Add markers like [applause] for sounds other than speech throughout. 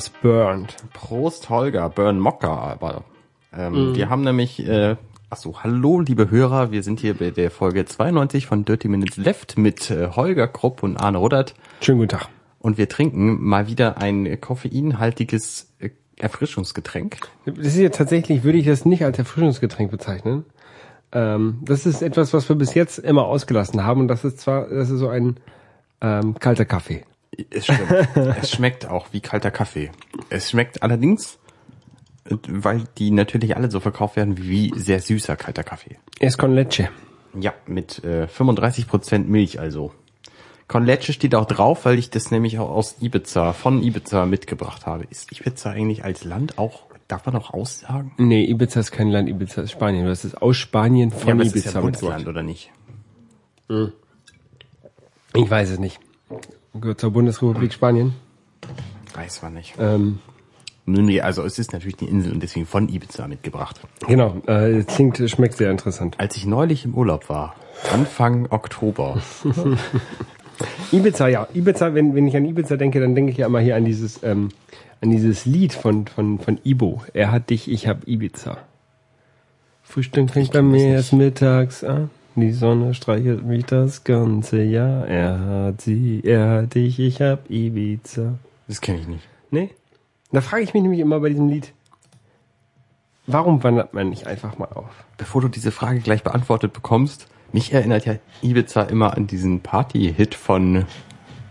Das burnt. Prost, Holger, Burn Mocker, aber ähm, wir haben nämlich, äh, achso, hallo, liebe Hörer, wir sind hier bei der Folge 92 von Dirty Minutes Left mit äh, Holger Krupp und Arne Ruddert Schönen guten Tag. und wir trinken mal wieder ein koffeinhaltiges äh, Erfrischungsgetränk. Das ist ja tatsächlich, würde ich das nicht als Erfrischungsgetränk bezeichnen. Ähm, das ist etwas, was wir bis jetzt immer ausgelassen haben und das ist zwar, das ist so ein ähm, kalter Kaffee. Es stimmt. es [laughs] schmeckt auch wie kalter Kaffee. Es schmeckt allerdings, weil die natürlich alle so verkauft werden, wie sehr süßer kalter Kaffee. Es con leche. Ja, mit äh, 35% Milch also. Con Leche steht auch drauf, weil ich das nämlich auch aus Ibiza, von Ibiza mitgebracht habe. Ist Ibiza eigentlich als Land auch, darf man auch aussagen? Nee, Ibiza ist kein Land, Ibiza ist Spanien. Das ist aus Spanien von aber es Ibiza ist ja mitgebracht. Bundesland, oder nicht? Ich weiß es nicht. Gehört zur Bundesrepublik Spanien. Weiß man nicht. Ähm, Nee, nee, also es ist natürlich eine Insel und deswegen von Ibiza mitgebracht. genau, äh, klingt, schmeckt sehr interessant. Als ich neulich im Urlaub war, Anfang Oktober, [laughs] Ibiza, ja. Ibiza, wenn, wenn ich an Ibiza denke, dann denke ich ja immer hier an dieses, ähm, an dieses Lied von, von, von Ibo. Er hat dich, ich hab Ibiza. Frühstück trinkt bei mir erst mittags an. Die Sonne streichelt mich das ganze Jahr. Er hat sie, er hat dich, ich hab Ibiza. das kenne ich nicht. Nee? Da frage ich mich nämlich immer bei diesem Lied, warum wandert man nicht einfach mal auf? Bevor du diese Frage gleich beantwortet bekommst, mich erinnert ja Ibiza immer an diesen Party-Hit von,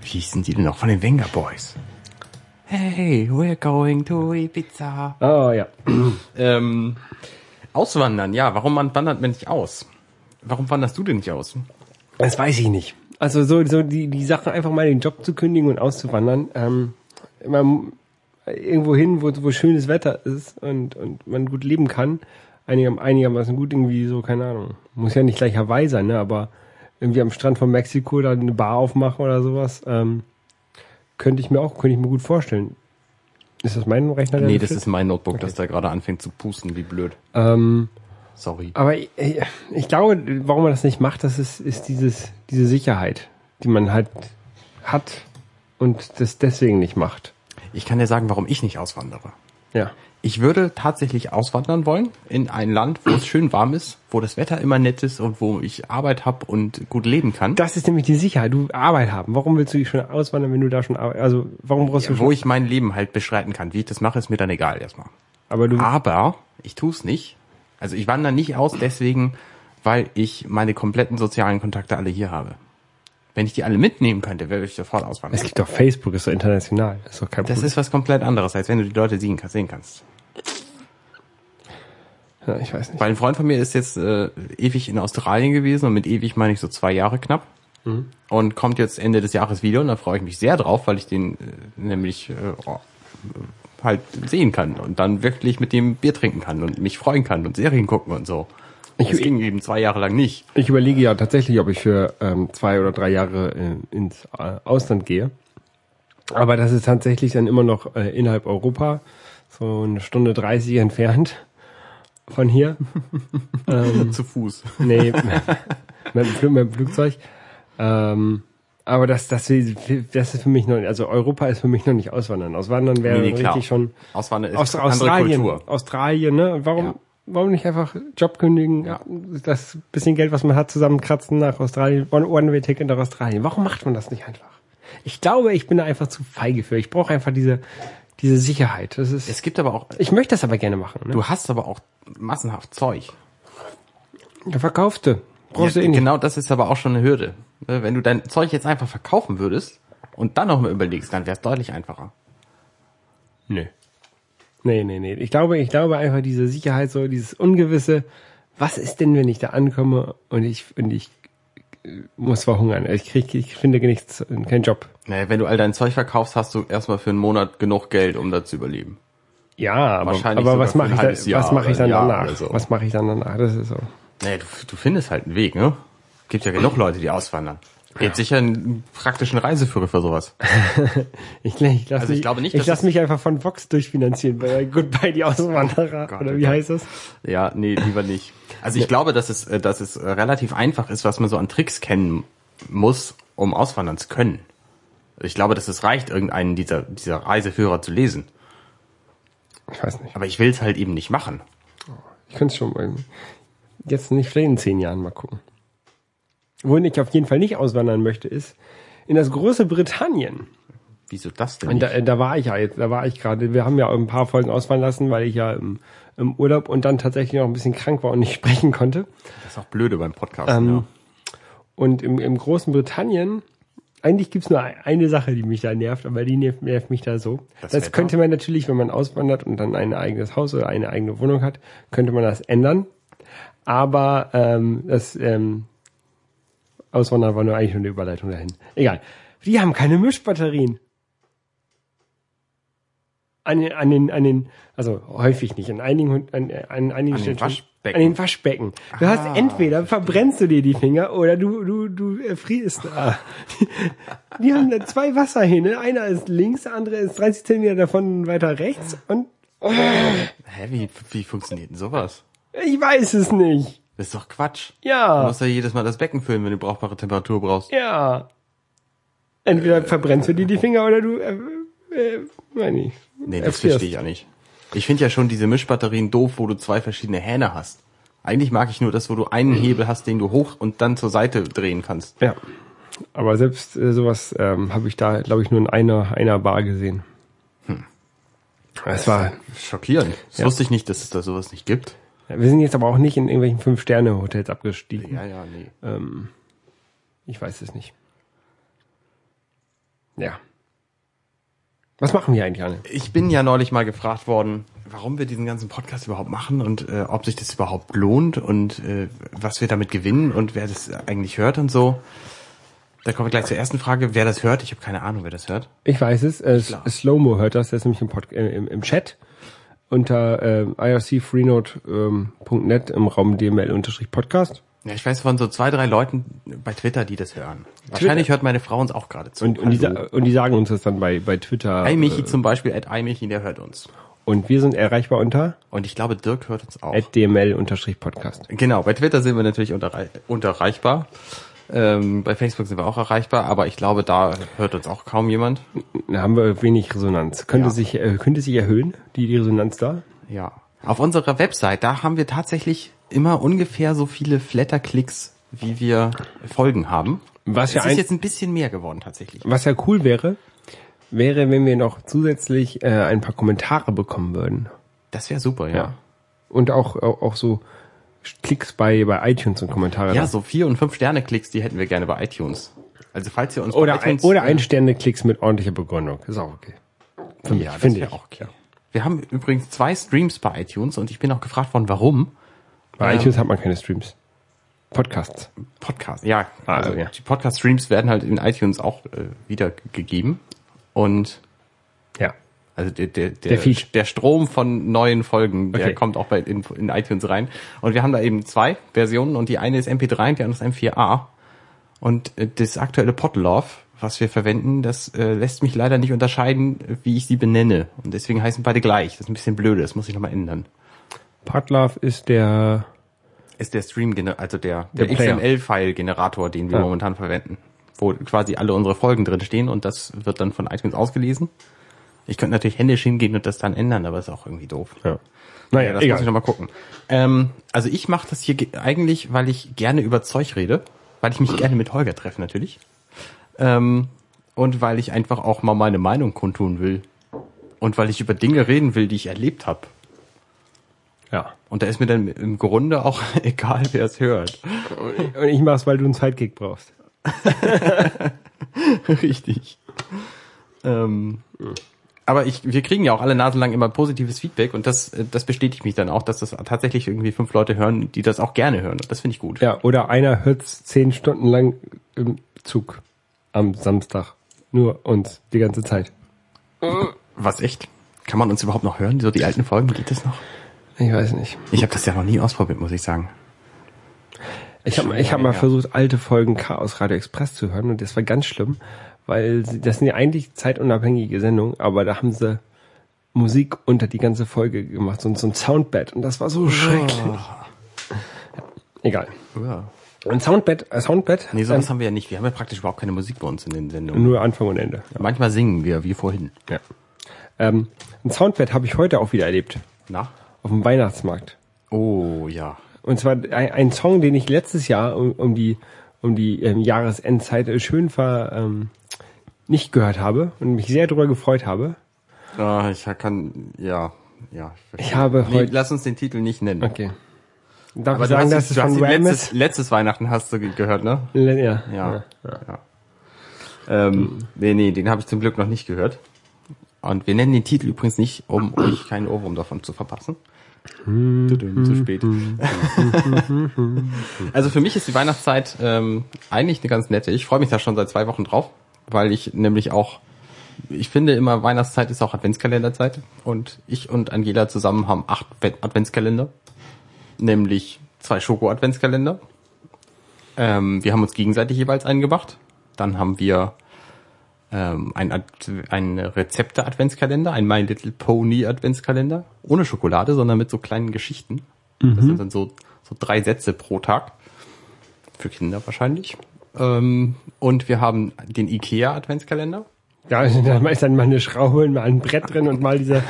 wie hießen die denn noch, von den Venga Boys. Hey, we're going to Ibiza. Oh ja. Ähm, auswandern, ja, warum man wandert man nicht aus? Warum wanderst du denn nicht aus? Das weiß ich nicht. Also so, so die, die Sache einfach mal den Job zu kündigen und auszuwandern, ähm, man, irgendwo hin, wo, wo schönes Wetter ist und, und man gut leben kann, einigam, einigermaßen gut irgendwie so, keine Ahnung. Muss ja nicht gleich Hawaii sein, ne, aber irgendwie am Strand von Mexiko da eine Bar aufmachen oder sowas, ähm, könnte ich mir auch, könnte ich mir gut vorstellen. Ist das mein Rechner? der Nee, das ist mein Notebook, das da gerade anfängt zu pusten, wie blöd. ähm, Sorry. aber ich, ich glaube, warum man das nicht macht, das ist, ist dieses, diese Sicherheit, die man halt hat und das deswegen nicht macht. Ich kann dir sagen, warum ich nicht auswandere. Ja. Ich würde tatsächlich auswandern wollen in ein Land, wo es schön warm ist, wo das Wetter immer nett ist und wo ich Arbeit habe und gut leben kann. Das ist nämlich die Sicherheit. Du Arbeit haben. Warum willst du schon auswandern, wenn du da schon Arbeit, also warum brauchst du wo schon, ich mein Leben halt beschreiten kann. Wie ich das mache, ist mir dann egal erstmal. aber du, Aber ich tue es nicht. Also ich wandere nicht aus deswegen, weil ich meine kompletten sozialen Kontakte alle hier habe. Wenn ich die alle mitnehmen könnte, wäre ich sofort es auswandern. gibt doch Facebook, ist so international. Das ist doch kein Das Problem. ist was komplett anderes, als wenn du die Leute sehen kannst. Sehen kannst. ja, ich weiß nicht. Weil ein Freund von mir ist jetzt äh, ewig in Australien gewesen und mit ewig meine ich so zwei Jahre knapp. Und kommt jetzt Ende des Jahres wieder und da freue ich mich sehr drauf, weil ich den äh, nämlich äh, halt sehen kann und dann wirklich mit dem Bier trinken kann und mich freuen kann und Serien gucken und so. Ich- das ging eben zwei Jahre lang nicht. Ich überlege ja tatsächlich, ob ich für ähm, zwei oder drei Jahre äh, ins äh, Ausland gehe. Aber das ist tatsächlich dann immer noch äh, innerhalb Europa, so eine Stunde 30 entfernt von hier. [laughs] ähm, Zu Fuß. nee, [laughs] mit, dem Flug, mit dem Flugzeug. Ähm, aber das, das, das ist für mich noch, also Europa ist für mich noch nicht Auswandern. Auswandern wäre Nee, nee, richtig schon Auswandern ist aus, Australien. Kultur. Australien, ne? Warum, Ja. warum nicht einfach Job kündigen, Ja. das bisschen Geld, was man hat, zusammenkratzen nach Australien, One- One-Way-Ticket nach Australien. Warum macht man das nicht einfach? Ich glaube, ich bin da einfach zu feige für. Ich brauche einfach diese, diese Sicherheit. Das ist, Es gibt aber auch, ich möchte das aber gerne machen. Ne? du hast aber auch massenhaft Zeug. Du verkaufte. Brauchst Ja, du eh nicht. genau das ist aber auch schon eine Hürde. Ne, Wenn du dein Zeug jetzt einfach verkaufen würdest und dann noch mal überlegst, dann wäre es deutlich einfacher. Nö. Nee, nee, nee. Ich glaube, ich glaube einfach diese Sicherheit, so dieses Ungewisse. Was ist denn, wenn ich da ankomme und ich, und ich äh, muss verhungern? Ich krieg, ich finde nichts, keinen Job. Naja, wenn du all dein Zeug verkaufst, hast du erstmal für einen Monat genug Geld, um da zu überleben. Ja, aber, Wahrscheinlich aber was mache ich, da, was mache ich dann Jahr danach? so. Was mache ich dann danach? Das ist so. Naja, du, du findest halt einen Weg, ne? Gibt ja genug Leute, die auswandern. Gibt sicher einen praktischen Reiseführer für sowas. [laughs] Ich, ich lasse Also ich mich, glaube nicht, ich lass mich einfach von Vox durchfinanzieren bei Goodbye die Auswanderer Gott, oder oh wie Gott. heißt das? Ja, nee, lieber nicht. Also ich glaube, dass es, äh, dass es relativ einfach ist, was man so an Tricks kennen muss, um auswandern zu können. Ich glaube, dass es reicht, irgendeinen dieser, dieser Reiseführer zu lesen. Ich weiß nicht. Aber ich will es halt eben nicht machen. Ich könnte es schon mal, jetzt nicht, vielleicht in zehn Jahren mal gucken. Wohin ich auf jeden Fall nicht auswandern möchte, ist in das große Britannien. Wieso das denn? Und da, da war ich ja jetzt, da war ich gerade. Wir haben ja ein paar Folgen ausfallen lassen, weil ich ja im, im Urlaub und dann tatsächlich noch ein bisschen krank war und nicht [laughs] sprechen konnte. Das ist auch blöde beim Podcast. Ähm, ja. Und im, im großen Britannien, eigentlich gibt's nur eine Sache, die mich da nervt, aber die nervt, nervt mich da so. Das Das, könnte man natürlich, wenn man auswandert und dann ein eigenes Haus oder eine eigene Wohnung hat, könnte man das ändern. Aber ähm, das ähm, Auswandern war nur eigentlich nur eine Überleitung dahin. Egal. Die haben keine Mischbatterien. An den, an den, an den, also häufig nicht, an einigen, an, an einigen An den Stellen- Waschbecken. An den Waschbecken. Du Ah, hast entweder verbrennst du dir die Finger oder du, du, du erfrierst. Ah. Die, [laughs] die haben da zwei Wasserhähne. Einer ist links, der andere ist 30 Zentimeter davon weiter rechts und Hä, wie, wie funktioniert denn sowas? Ich weiß es nicht. Das ist doch Quatsch. Du Ja, musst ja jedes Mal das Becken füllen, wenn du brauchbare Temperatur brauchst. ja. Entweder verbrennst du dir die Finger oder du, äh, äh, nein, nicht. Nee, das verstehe ich ja nicht. Ich finde ja schon diese Mischbatterien doof, wo du zwei verschiedene Hähne hast. Eigentlich mag ich nur das, wo du einen Hebel hast, den du hoch und dann zur Seite drehen kannst. Ja. Aber selbst äh, sowas ähm, habe ich da, glaube ich, nur in einer, einer Bar gesehen. Hm. Es war, Schockierend. Das Ja. wusste ich nicht, dass es da sowas nicht gibt. Wir sind jetzt aber auch nicht in irgendwelchen Fünf-Sterne-Hotels abgestiegen. Ja, ja, nee. Ähm, ich weiß es nicht. Ja. Was machen wir eigentlich, Anne? Ich bin ja neulich mal gefragt worden, warum wir diesen ganzen Podcast überhaupt machen und äh, ob sich das überhaupt lohnt und äh, was wir damit gewinnen und wer das eigentlich hört und so. Da kommen wir gleich zur ersten Frage. Wer das hört, ich habe keine Ahnung, wer das hört. Ich weiß es. Äh. Slowmo hört das. Der ist nämlich im, Pod äh, im, im Chat unter äh, ircfreenode.net im Raum DML-Podcast. Ja, ich weiß von so zwei, drei Leuten bei Twitter, die das hören. Wahrscheinlich hört meine Frau uns auch gerade zu. Und, und, die, und die sagen uns das dann bei, bei Twitter. Ei Michi zum Beispiel, at Ei Michi, der hört uns. Und wir sind erreichbar unter Und ich glaube, Dirk hört uns auch. dml-podcast. Genau, bei Twitter sind wir natürlich unterrei unterreichbar. Ähm, bei Facebook sind wir auch erreichbar, aber ich glaube, da hört uns auch kaum jemand. Da haben wir wenig Resonanz. Könnte Ja. sich äh, könnte sich erhöhen, die, die Resonanz da? Ja. Auf unserer Website, da haben wir tatsächlich immer ungefähr so viele Flatterklicks, wie wir Folgen haben. Was Es ja ist ein, jetzt ein bisschen mehr geworden tatsächlich. was ja cool wäre, wäre, wenn wir noch zusätzlich äh, ein paar Kommentare bekommen würden. Das wäre super, ja. Ja. Und auch, auch, auch so Klicks bei, bei iTunes und Kommentare. Ja, so vier und fünf Sterne Klicks, die hätten wir gerne bei iTunes. Also falls ihr uns bei oder, ein, iTunes, oder ein Sterne Klicks mit ordentlicher Begründung. Ist auch okay. Für mich, ja, finde ich. auch okay. Wir haben übrigens zwei Streams bei iTunes und ich bin auch gefragt worden, warum. Bei Ähm, iTunes hat man keine Streams. Podcasts. Podcast, ja. Ah, Also ja. die Podcast-Streams werden halt in iTunes auch äh, wiedergegeben. Und. Also der, der, der, Der der Strom von neuen Folgen, der Okay. kommt auch bei in, in iTunes rein. Und wir haben da eben zwei Versionen und die eine ist MP3 und die andere ist M4A. Und äh, das aktuelle Podlove, was wir verwenden, das äh, lässt mich leider nicht unterscheiden, wie ich sie benenne. Und deswegen heißen beide gleich. Das ist ein bisschen blöde, das muss ich nochmal ändern. Podlove ist der, ist der Stream, also der, Der der. XML-File-Generator, den wir Ah. momentan verwenden, wo quasi alle unsere Folgen drin stehen und das wird dann von iTunes ausgelesen. Ich könnte natürlich händisch hingehen und das dann ändern, aber ist auch irgendwie doof. ja. Ja, Naja, das muss ich egal. nochmal gucken. Ähm, also ich mache das hier ge- eigentlich, weil ich gerne über Zeug rede, weil ich mich gerne mit Holger treffe natürlich. Ähm, und weil ich einfach auch mal meine Meinung kundtun will. Und weil ich über Dinge reden will, die ich erlebt habe. Ja. Und da ist mir dann im Grunde auch [laughs] egal, wer es hört. Und ich mach's, weil du einen Sidekick brauchst. [laughs] Richtig. Ähm, aber ich, wir kriegen ja auch alle Nase lang immer positives Feedback und das, äh, das bestätigt mich dann auch, dass das tatsächlich irgendwie fünf Leute hören, die das auch gerne hören. Und das finde ich gut. Ja, oder einer hört's zehn Stunden lang im Zug am Samstag. Nur uns, die ganze Zeit. Was echt? Kann man uns überhaupt noch hören? So die alten Folgen, geht das noch? Ich weiß nicht. Ich habe das ja noch nie ausprobiert, muss ich sagen. Ich habe ich hab mal versucht, alte Folgen Chaos Radio Express zu hören und das war ganz schlimm, weil sie, das sind ja eigentlich zeitunabhängige Sendungen, aber da haben sie Musik unter die ganze Folge gemacht, so, so ein Soundbed und das war so schrecklich. Ja, egal. Ja. Ein Soundbett, ein Soundbett. Nee, sowas haben wir ja nicht. Wir haben ja praktisch überhaupt keine Musik bei uns in den Sendungen. Nur Anfang und Ende. Manchmal singen wir, wie vorhin. Ja. Ähm, ein Soundbett habe ich heute auch wieder erlebt. Na? Auf dem Weihnachtsmarkt. Oh, ja. Und zwar ein, ein Song, den ich letztes Jahr um, um die, um die ähm, Jahresendzeit äh, schön ver, ähm, nicht gehört habe und mich sehr darüber gefreut habe. Ah, ich kann, ja, ja. verstehe. Ich habe nee, heute- lass uns den Titel nicht nennen. Okay. Darf Aber ich sagen, dass es von ihn Ram letztes, ist? letztes Weihnachten hast du ge- gehört, ne? Le- Ja. Ja. ja. Ähm, nee, nee, den habe ich zum Glück noch nicht gehört. Und wir nennen den Titel übrigens nicht, um [coughs] euch keinen Ohrwurm davon zu verpassen. Zu spät. [laughs] also für mich ist die Weihnachtszeit ähm, eigentlich eine ganz nette. Ich freue mich da schon seit zwei Wochen drauf, weil ich nämlich auch, ich finde immer Weihnachtszeit ist auch Adventskalenderzeit und ich und Angela zusammen haben acht Advent- Adventskalender, nämlich zwei Schoko-Adventskalender. Ähm, wir haben uns gegenseitig jeweils eingemacht. Dann haben wir ähm, ein, Ad ein Rezepte-Adventskalender, ein My Little Pony Adventskalender. Ohne Schokolade, sondern mit so kleinen Geschichten. Das sind dann so, so drei Sätze pro Tag. Für Kinder wahrscheinlich. Ähm, und wir haben den IKEA Adventskalender. Ja, [laughs] da ist dann mal eine Schraube und mal ein Brett drin und mal dieser,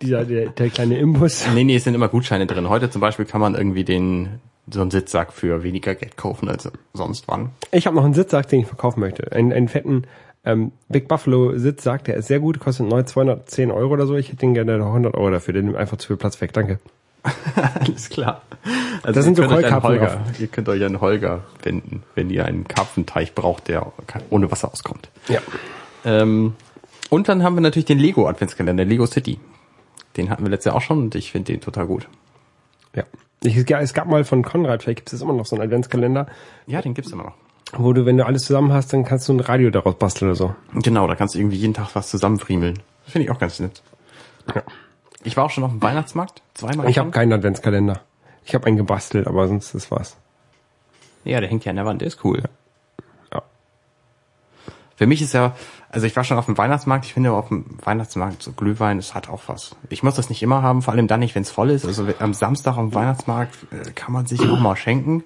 dieser, der, der kleine Imbus. Nee, nee, es sind immer Gutscheine drin. Heute zum Beispiel kann man irgendwie den, so einen Sitzsack für weniger Geld kaufen als sonst wann. Ich habe noch einen Sitzsack, den ich verkaufen möchte. Einen, einen fetten ähm, Big Buffalo Sitzsack, der ist sehr gut, kostet neu 210 Euro oder so. Ich hätte den gerne 100 Euro dafür, der nimmt einfach zu viel Platz weg. Danke. [laughs] Alles klar. Also Das sind so Holger, ihr könnt euch an Holger wenden, wenn ihr einen Karpfenteich braucht, der ohne Wasser auskommt. Ja. Ähm, und dann haben wir natürlich den Lego Adventskalender, Lego City. Den hatten wir letztes Jahr auch schon und ich finde den total gut. Ja. Ich, es gab- mal von Konrad, vielleicht gibt es immer noch so einen Adventskalender, Ja, den gibt's immer noch. wo du, wenn du alles zusammen hast, dann kannst du ein Radio daraus basteln oder so. Genau, da kannst du irgendwie jeden Tag was zusammenfriemeln. Finde ich auch ganz nett. Ja. Ich war auch schon auf dem Weihnachtsmarkt, zweimal. Ich habe keinen Adventskalender. Ich habe einen gebastelt, aber sonst das war's. Ja, der hängt ja an der Wand, der ist cool. Ja. Für mich ist ja, also ich war schon auf dem Weihnachtsmarkt, ich finde auf dem Weihnachtsmarkt so Glühwein, das hat auch was. Ich muss das nicht immer haben, vor allem dann nicht, wenn es voll ist. Also am Samstag auf dem Weihnachtsmarkt äh, kann man sich auch mal schenken.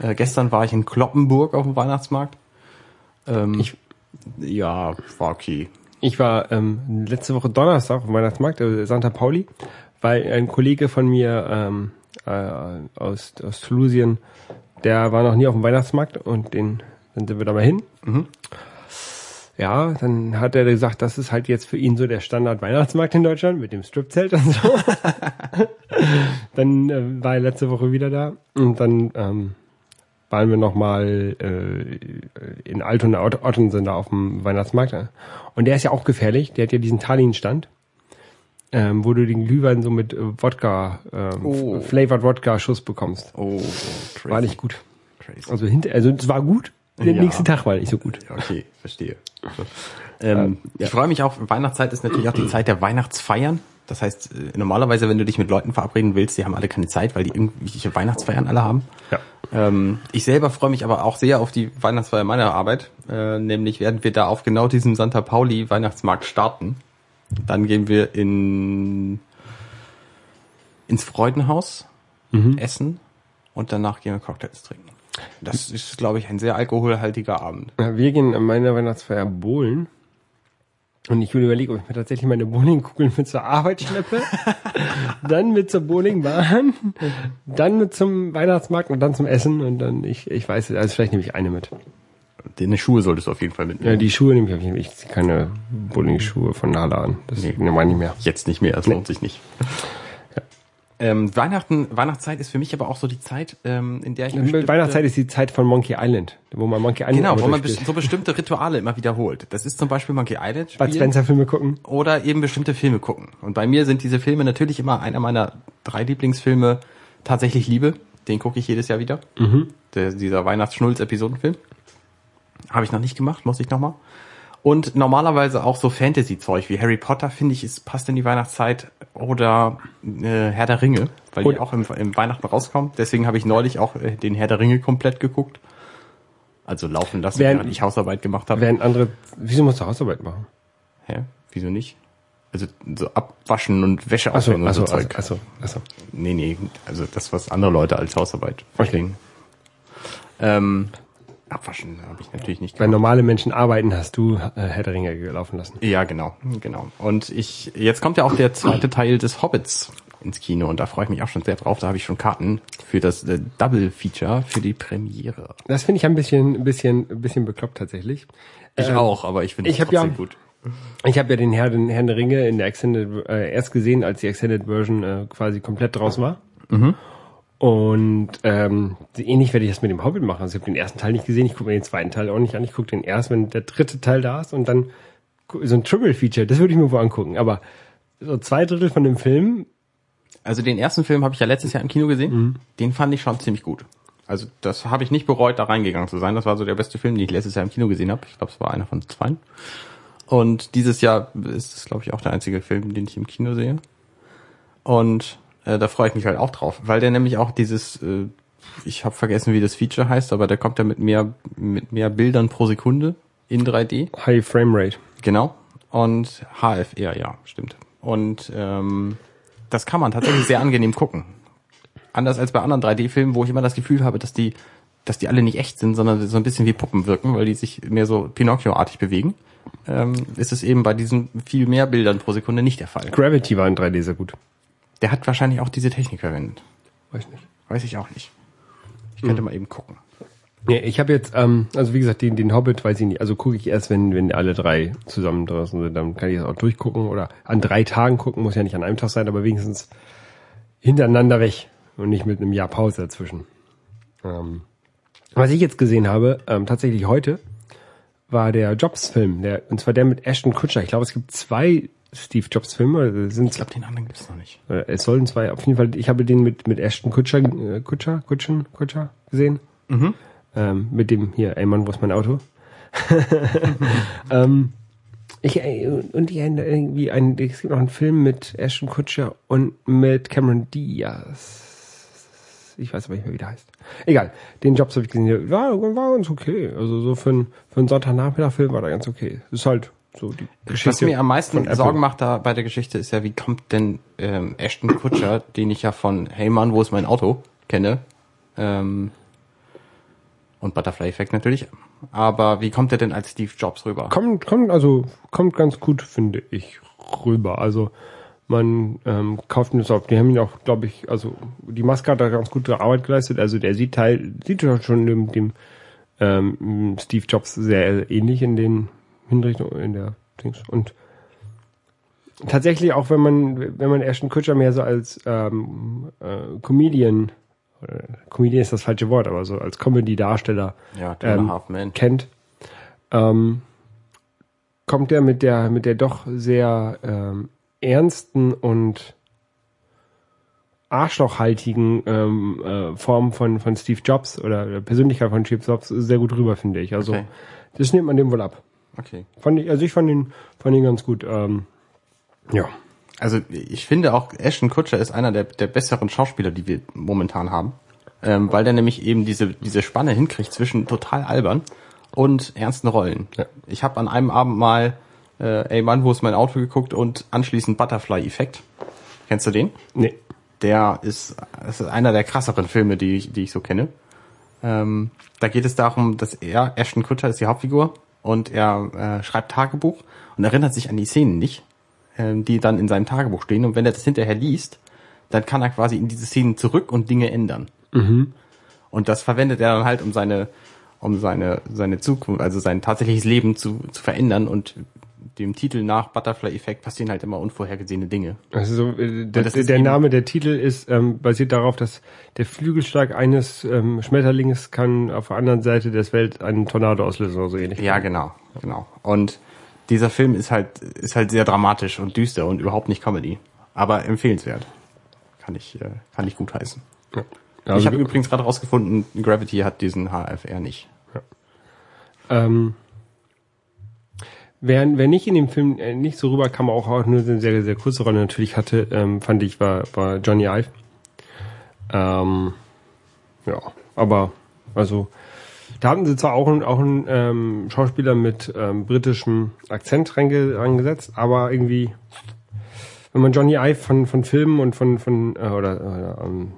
Äh, gestern war ich in Kloppenburg auf dem Weihnachtsmarkt. Ähm, Ich- ja, war okay. Ich war ähm, letzte Woche Donnerstag auf dem Weihnachtsmarkt, äh, Santa Pauli, weil ein Kollege von mir ähm, äh, aus, aus Toulousien, der war noch nie auf dem Weihnachtsmarkt und den, dann sind wir da mal hin. Ja, dann hat er gesagt, das ist halt jetzt für ihn so der Standard-Weihnachtsmarkt in Deutschland mit dem Stripzelt und so. [laughs] dann äh, war er letzte Woche wieder da und dann ähm, waren wir nochmal äh, in Altona Ott- Ottensen da auf dem Weihnachtsmarkt. Und der ist ja auch gefährlich. Der hat ja diesen Tallinn-Stand, ähm, wo du den Glühwein so mit äh, Wodka, ähm, Oh. Flavored Wodka-Schuss bekommst. Oh, crazy. War nicht gut. Crazy. Also hinter, also es war gut. Der Ja. nächste Tag war nicht so gut. Okay, verstehe. [laughs] Ähm, Ich freue mich auch, Weihnachtszeit ist natürlich auch die Zeit der Weihnachtsfeiern. Das heißt, äh, normalerweise, wenn du dich mit Leuten verabreden willst, die haben alle keine Zeit, weil die irgendwelche Weihnachtsfeiern alle haben. Ja. Ähm, ich selber freue mich aber auch sehr auf die Weihnachtsfeier meiner Arbeit. Äh, nämlich werden wir da auf genau diesem Santa Pauli Weihnachtsmarkt starten. Dann gehen wir in ins Freudenhaus essen und danach gehen wir Cocktails trinken. Das ist, glaube ich, ein sehr alkoholhaltiger Abend. Ja, Wir gehen an meiner Weihnachtsfeier bowlen. Und ich will überlegen, ob ich mir tatsächlich meine Bowlingkugeln mit zur Arbeit schleppe, [laughs] dann mit zur Bowlingbahn, dann mit zum Weihnachtsmarkt und dann zum Essen und dann, ich, ich weiß, also vielleicht nehme ich eine mit. Deine Schuhe solltest du auf jeden Fall Ja, mitnehmen. die Schuhe nehme ich auf jeden Fall. Ich ziehe keine Bowlingschuhe von Nala an. Das Nee. nehme ich nicht mehr. Jetzt nicht mehr, es lohnt sich nicht. Ähm, Weihnachten, Weihnachtszeit ist für mich aber auch so die Zeit, ähm, in der ich Weihnachtszeit ist die Zeit von Monkey Island, wo man Monkey Island genau, wo man durchspielt. bes- so bestimmte Rituale immer wiederholt. Das ist zum Beispiel Monkey Island Bud Spencer Filme gucken. oder eben bestimmte Filme gucken. Und bei mir sind diese Filme natürlich immer einer meiner drei Lieblingsfilme tatsächlich Liebe. Den gucke ich jedes Jahr wieder. Der, dieser Weihnachtsschnulz-Episodenfilm. Habe ich noch nicht gemacht, muss ich noch mal. Und normalerweise auch so Fantasy-Zeug wie Harry Potter, finde ich, es passt in die Weihnachtszeit. Oder äh, Herr der Ringe, weil Und- die auch im, im Weihnachten rauskommen. Deswegen habe ich neulich auch äh, den Herr der Ringe komplett geguckt. Also laufen lassen, Während- während ich Hausarbeit gemacht habe. Während andere, wieso musst du Hausarbeit machen? Hä? Wieso nicht? Also so abwaschen und Wäsche Achso, aufhängen und achso, so Zeug. achso, achso. Nee, nee, also das, was andere Leute als Hausarbeit verstehen. Ähm, abwaschen habe ich natürlich nicht Wenn normale Menschen arbeiten, hast du äh, Herr der Ringe gelaufen lassen. Ja, genau, genau. Und ich, jetzt kommt ja auch der zweite Teil des Hobbits ins Kino und da freue ich mich auch schon sehr drauf. Da habe ich schon Karten für das äh, Double Feature für die Premiere. Das finde ich ein bisschen, ein bisschen, ein bisschen bekloppt tatsächlich. Ich Ähm, auch, aber ich finde es hab ja- trotzdem gut. Ich habe ja den Herr, den Herrn der Ringe in der Extended äh, erst gesehen, als die Extended Version äh, quasi komplett draußen war. Und ähm, ähnlich werde ich das mit dem Hobbit machen. Also ich habe den ersten Teil nicht gesehen, ich gucke mir den zweiten Teil auch nicht an. Ich gucke den erst, wenn der dritte Teil da ist und dann so ein Triple-Feature, das würde ich mir wohl angucken. Aber so zwei Drittel von dem Film, Also den ersten Film habe ich ja letztes Jahr im Kino gesehen. Mhm. Den fand ich schon ziemlich gut. Also das habe ich nicht bereut, da reingegangen zu sein. Das war so der beste Film, den ich letztes Jahr im Kino gesehen habe. Ich glaube, es war einer von zwei. Und dieses Jahr ist es, glaube ich, auch der einzige Film, den ich im Kino sehe. Und äh, da freue ich mich halt auch drauf, weil der nämlich auch dieses, äh, ich habe vergessen, wie das Feature heißt, aber der kommt ja mit mehr mit mehr Bildern pro Sekunde in 3D. High Frame Rate. Genau. Und HFR, ja, stimmt. Und ähm, das kann man tatsächlich sehr angenehm gucken. Anders als bei anderen 3D-Filmen, wo ich immer das Gefühl habe, dass die, dass die alle nicht echt sind, sondern so ein bisschen wie Puppen wirken, weil die sich mehr so Pinocchio-artig bewegen, ähm, ist es eben bei diesen viel mehr Bildern pro Sekunde nicht der Fall. Gravity war in 3D sehr gut. Der hat wahrscheinlich auch diese Technik verwendet. Weiß nicht. Weiß ich auch nicht. Ich könnte mal eben gucken. Nee, ich habe jetzt, ähm, also wie gesagt, den, den Hobbit weiß ich nicht. Also gucke ich erst, wenn, wenn alle drei zusammen draußen sind. Dann kann ich das auch durchgucken oder an drei Tagen gucken, muss ja nicht an einem Tag sein, aber wenigstens hintereinander weg und nicht mit einem Jahr Pause dazwischen. Ähm, was ich jetzt gesehen habe, ähm, tatsächlich heute, war der Jobs-Film, der, und zwar der mit Ashton Kutcher. Ich glaube, es gibt zwei Steve Jobs-Filme. Sind Ich glaube, den anderen gibt's noch nicht. äh, es sollen zwei, auf jeden Fall, ich habe den mit, mit Ashton Kutscher, äh, Kutscher, Kutschen, Kutscher gesehen. Ähm, mit dem hier, ey Mann, wo ist mein Auto? [laughs] ähm, ich, äh, und ich, irgendwie ein, es gibt noch einen Film mit Ashton Kutscher und mit Cameron Diaz. Ich weiß aber nicht mehr, wie der heißt. Egal, den Jobs habe ich gesehen. War, war ganz okay. Also so für einen für einen Sonntagnachmittag-Film war der ganz okay. Ist halt so die Was mir am meisten. Sorgen macht da bei der Geschichte ist ja, wie kommt denn ähm, Ashton Kutscher, den ich ja von Hey Mann, wo ist mein Auto kenne, ähm, und Butterfly Effect natürlich, aber wie kommt er denn als Steve Jobs rüber? kommt, kommt, also kommt ganz gut, finde ich, rüber. Also man ähm, kauft ihn das auf. Die haben ihn auch, glaube ich, also die Maske hat da ganz gute Arbeit geleistet. Also der sieht teil, sieht ja schon dem, dem ähm, Steve Jobs sehr ähnlich in den Hinrichtungen, in der Dings. Und tatsächlich auch, wenn man, wenn man Ashton Kutcher mehr so als ähm, äh, Comedian, oder Comedian ist das falsche Wort, aber so als Comedy-Darsteller Ja, Two and a ähm, kennt, ähm, kommt er mit der mit der doch sehr ähm, ernsten und arschlochhaltigen ähm, äh, Form von von Steve Jobs oder der Persönlichkeit von Steve Jobs sehr gut rüber, finde ich. Also Okay. das nimmt man dem wohl ab. Okay. Fand ich, also ich fand ihn fand ihn ganz gut. Ähm, ja. Also ich finde auch, Ashton Kutscher ist einer der, der besseren Schauspieler, die wir momentan haben. Ähm, weil der nämlich eben diese, diese Spanne hinkriegt zwischen total albern und ernsten Rollen. Ja. Ich habe an einem Abend mal äh, Ey Mann, wo ist mein Auto geguckt und anschließend Butterfly Effekt. Kennst du den? Nee. Der ist, das ist einer der krasseren Filme, die ich, die ich so kenne. Ähm, da geht es darum, dass er, Ashton Kutscher ist die Hauptfigur, und er äh, schreibt Tagebuch und erinnert sich an die Szenen nicht, ähm, die dann in seinem Tagebuch stehen. Und wenn er das hinterher liest, dann kann er quasi in diese Szenen zurück und Dinge ändern. Und das verwendet er dann halt, um seine, um seine, seine Zukunft, also sein tatsächliches Leben zu, zu verändern. Und dem Titel nach Butterfly Effekt passieren halt immer unvorhergesehene Dinge. Also so, äh, der, der Name, der Titel ist ähm, basiert darauf, dass der Flügelschlag eines ähm, Schmetterlings kann auf der anderen Seite des Welt einen Tornado auslösen oder so ähnlich. Ja, genau, genau. Und dieser Film ist halt, ist halt sehr dramatisch und düster und überhaupt nicht Comedy. Aber empfehlenswert. Kann ich, äh, kann ich gut heißen. Ja. ich Also, habe übrigens gerade rausgefunden, Gravity hat diesen HFR nicht. ähm, wer, wer nicht in dem Film äh, nicht so rüberkam, auch, nur eine sehr, sehr kurze Rolle natürlich hatte, ähm, fand ich, war, war Johnny Ive. Ähm, ja, aber, also, da hatten sie zwar auch, einen- auch einen ähm, Schauspieler mit ähm, britischem Akzent reinge reingesetzt, aber irgendwie, wenn man Johnny Ive von, von Filmen und von, von äh, oder, oder ähm,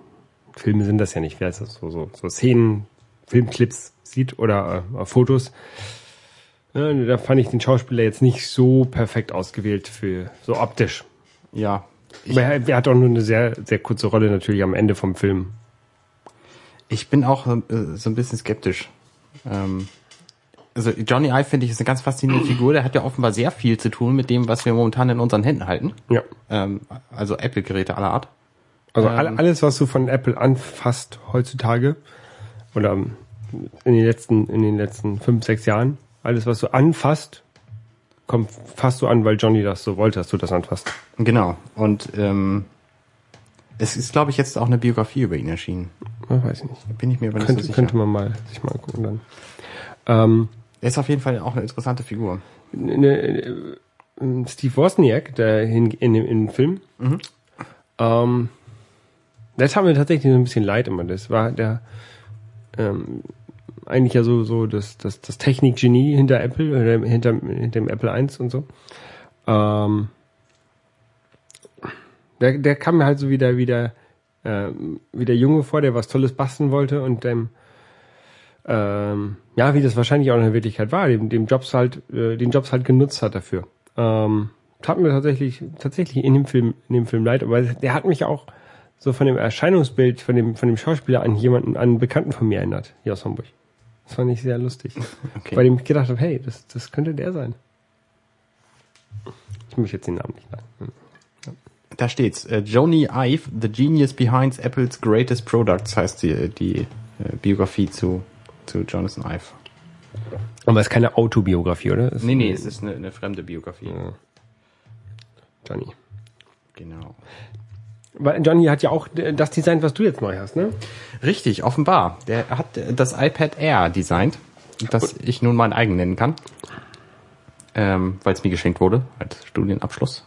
Filme sind das ja nicht, wer ist das? So, so, so Szenen Filmclips sieht oder äh, Fotos. Ja, da fand ich den Schauspieler jetzt nicht so perfekt ausgewählt für so optisch. Ja. Aber er, er hat auch nur eine sehr, sehr kurze Rolle natürlich am Ende vom Film. ich bin auch äh, so ein bisschen skeptisch. Ähm, also Johnny Ive finde ich ist eine ganz faszinierende Figur. Der hat ja offenbar sehr viel zu tun mit dem, was wir momentan in unseren Händen halten. Ja. Ähm, also Apple-Geräte aller Art. Also Ähm. all- alles, was du von Apple anfasst heutzutage oder in den letzten, in den letzten fünf, sechs Jahren, alles, was du anfasst, kommt, fasst du an, weil Johnny das so wollte, dass du das anfasst. Genau. Und ähm, es ist, glaube ich, jetzt auch eine Biografie über ihn erschienen. Ja, weiß ich nicht. Bin ich mir aber nicht Könnte, so sicher. könnte man mal sich mal angucken dann. Ähm, Er ist auf jeden Fall auch eine interessante Figur. ne, äh, Steve Wozniak, der in, in, dem- in dem Film, ähm, das hat mir tatsächlich so ein bisschen leid immer. Das war der ähm, eigentlich ja so so das das, das Technikgenie hinter Apple oder hinter, hinter dem Apple I und so. Ähm, der, der kam mir halt so wieder wieder ähm, wie der Junge vor, der was Tolles basteln wollte und dem ähm, ja, wie das wahrscheinlich auch in der Wirklichkeit war, dem, dem Jobs halt, äh, den Jobs halt genutzt hat dafür. Ähm, tat mir tatsächlich, tatsächlich in dem Film, in dem Film leid, aber der hat mich auch so von dem Erscheinungsbild von dem, von dem Schauspieler an jemanden, an einen Bekannten von mir erinnert, hier aus Hamburg. Das fand ich sehr lustig. [laughs] Okay. Bei dem ich gedacht habe, hey, das, das könnte der sein. Ich möchte jetzt den Namen nicht sagen. Da steht's. Äh, Joni Ive, The Genius Behind Apple's Greatest Products heißt die, die äh, Biografie zu, zu Jonathan Ive. Aber es ist keine Autobiografie, oder? Es Nee, nee, es ist eine, eine fremde Biografie. Johnny. Genau. Weil Johnny hat ja auch das Design, was du jetzt neu hast, ne? Richtig, offenbar. Der hat äh, das iPad Air designt, das ich nun mein eigen nennen kann. Ähm, weil es mir geschenkt wurde als Studienabschluss.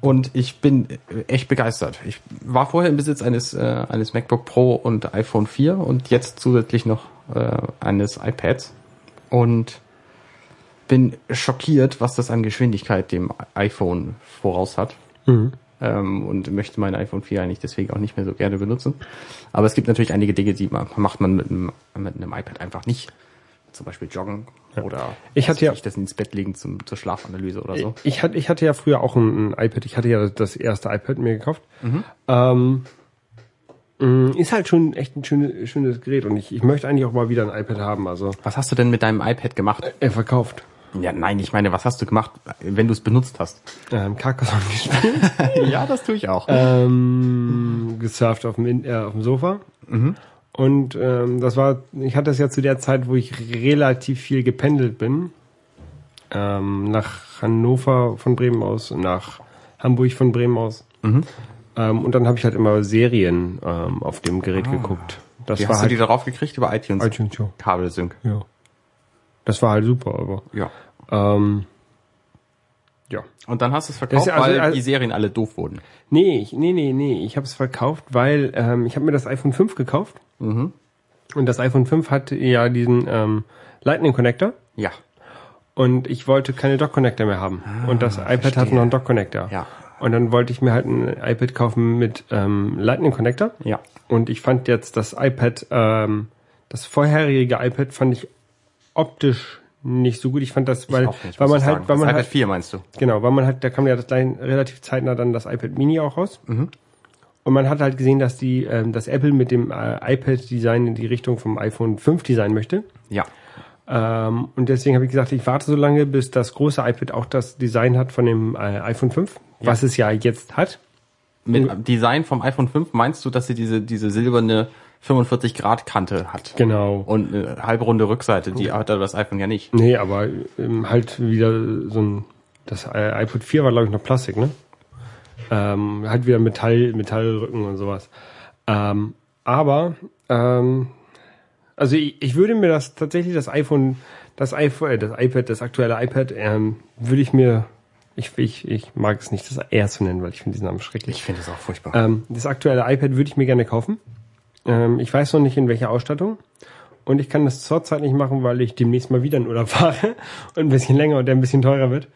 Und ich bin äh, echt begeistert. Ich war vorher im Besitz eines, äh, eines MacBook Pro und iPhone 4 und jetzt zusätzlich noch äh, eines iPads. Und bin schockiert, was das an Geschwindigkeit dem iPhone voraus hat. Ähm, und möchte mein iPhone 4 eigentlich deswegen auch nicht mehr so gerne benutzen. Aber es gibt natürlich einige Dinge, die ma- macht man mit einem, mit einem iPad einfach nicht. Zum Beispiel joggen oder Ich hatte ja- ich das ins Bett legen zum, zur Schlafanalyse oder so. Ich hatte, ich hatte ja früher auch ein, ein iPad. Ich hatte ja das erste iPad mir gekauft. Ähm, mh, ist halt schon echt ein schönes, schönes Gerät und ich, ich möchte eigentlich auch mal wieder ein iPad haben. Also Was hast du denn mit deinem iPad gemacht? er verkauft. Ja, nein, ich meine, was hast du gemacht, wenn du es benutzt hast? Ähm, Carcassonne gespielt. [laughs] ja, das tue ich auch. ähm, gesurft auf dem, äh, auf dem Sofa. Und ähm, das war, ich hatte das ja zu der Zeit, wo ich relativ viel gependelt bin. Ähm, nach Hannover von Bremen aus, nach Hamburg von Bremen aus. Ähm, und dann habe ich halt immer Serien ähm, auf dem Gerät geguckt. Das Wie war hast du halt die darauf gekriegt? Über iTunes? iTunes Show. Kabelsync. Ja. Das war halt super, aber Ja. ähm, ja. Und dann hast du es verkauft, ist also- weil also- die Serien alle doof wurden. Nee, ich, nee, nee, nee. Ich habe es verkauft, weil ähm, ich habe mir das iPhone 5 gekauft. Und das iPhone 5 hat ja diesen ähm, Lightning Connector. Ja. Und ich wollte keine Dock Connector mehr haben. und das iPad hat verstehe. noch einen Dock Connector. Ja. Und dann wollte ich mir halt ein iPad kaufen mit ähm, Lightning Connector. Ja. Und ich fand jetzt das iPad, ähm, das vorherige iPad fand ich optisch nicht so gut. Ich fand das, weil, nicht, weil man halt, sagen. weil das man iPad halt, 4 meinst du? Genau, weil man hat, da kam ja das gleich relativ zeitnah dann das iPad Mini auch raus. Mhm. Und man hat halt gesehen, dass die, ähm, dass Apple mit dem äh, iPad-Design in die Richtung vom iPhone 5 Design möchte. Ja. Ähm, und deswegen habe ich gesagt, ich warte so lange, bis das große iPad auch das Design hat von dem äh, iPhone 5, was es ja jetzt hat. Mit Design vom iPhone 5 meinst du, dass sie diese, diese silberne 45 Grad Kante hat? Genau. Und eine halbrunde Rückseite, die hat das iPhone ja nicht. Nee, aber ähm, halt wieder so ein, das iPod 4 war glaube ich noch Plastik, ne? Ähm, halt wieder Metall, Metallrücken und sowas. Ähm, aber, ähm, also ich, ich würde mir das tatsächlich das iPhone, das iPhone, äh, das iPad, das aktuelle iPad, ähm, würde ich mir, ich, ich, ich mag es nicht, das R zu nennen, weil ich finde diesen Namen schrecklich. Ich finde es auch furchtbar. Ähm, das aktuelle iPad würde ich mir gerne kaufen. Ähm, ich weiß noch nicht in welcher Ausstattung. Und ich kann das zurzeit nicht machen, weil ich demnächst mal wieder in Urlaub [laughs] fahre und ein bisschen länger und der ein bisschen teurer wird.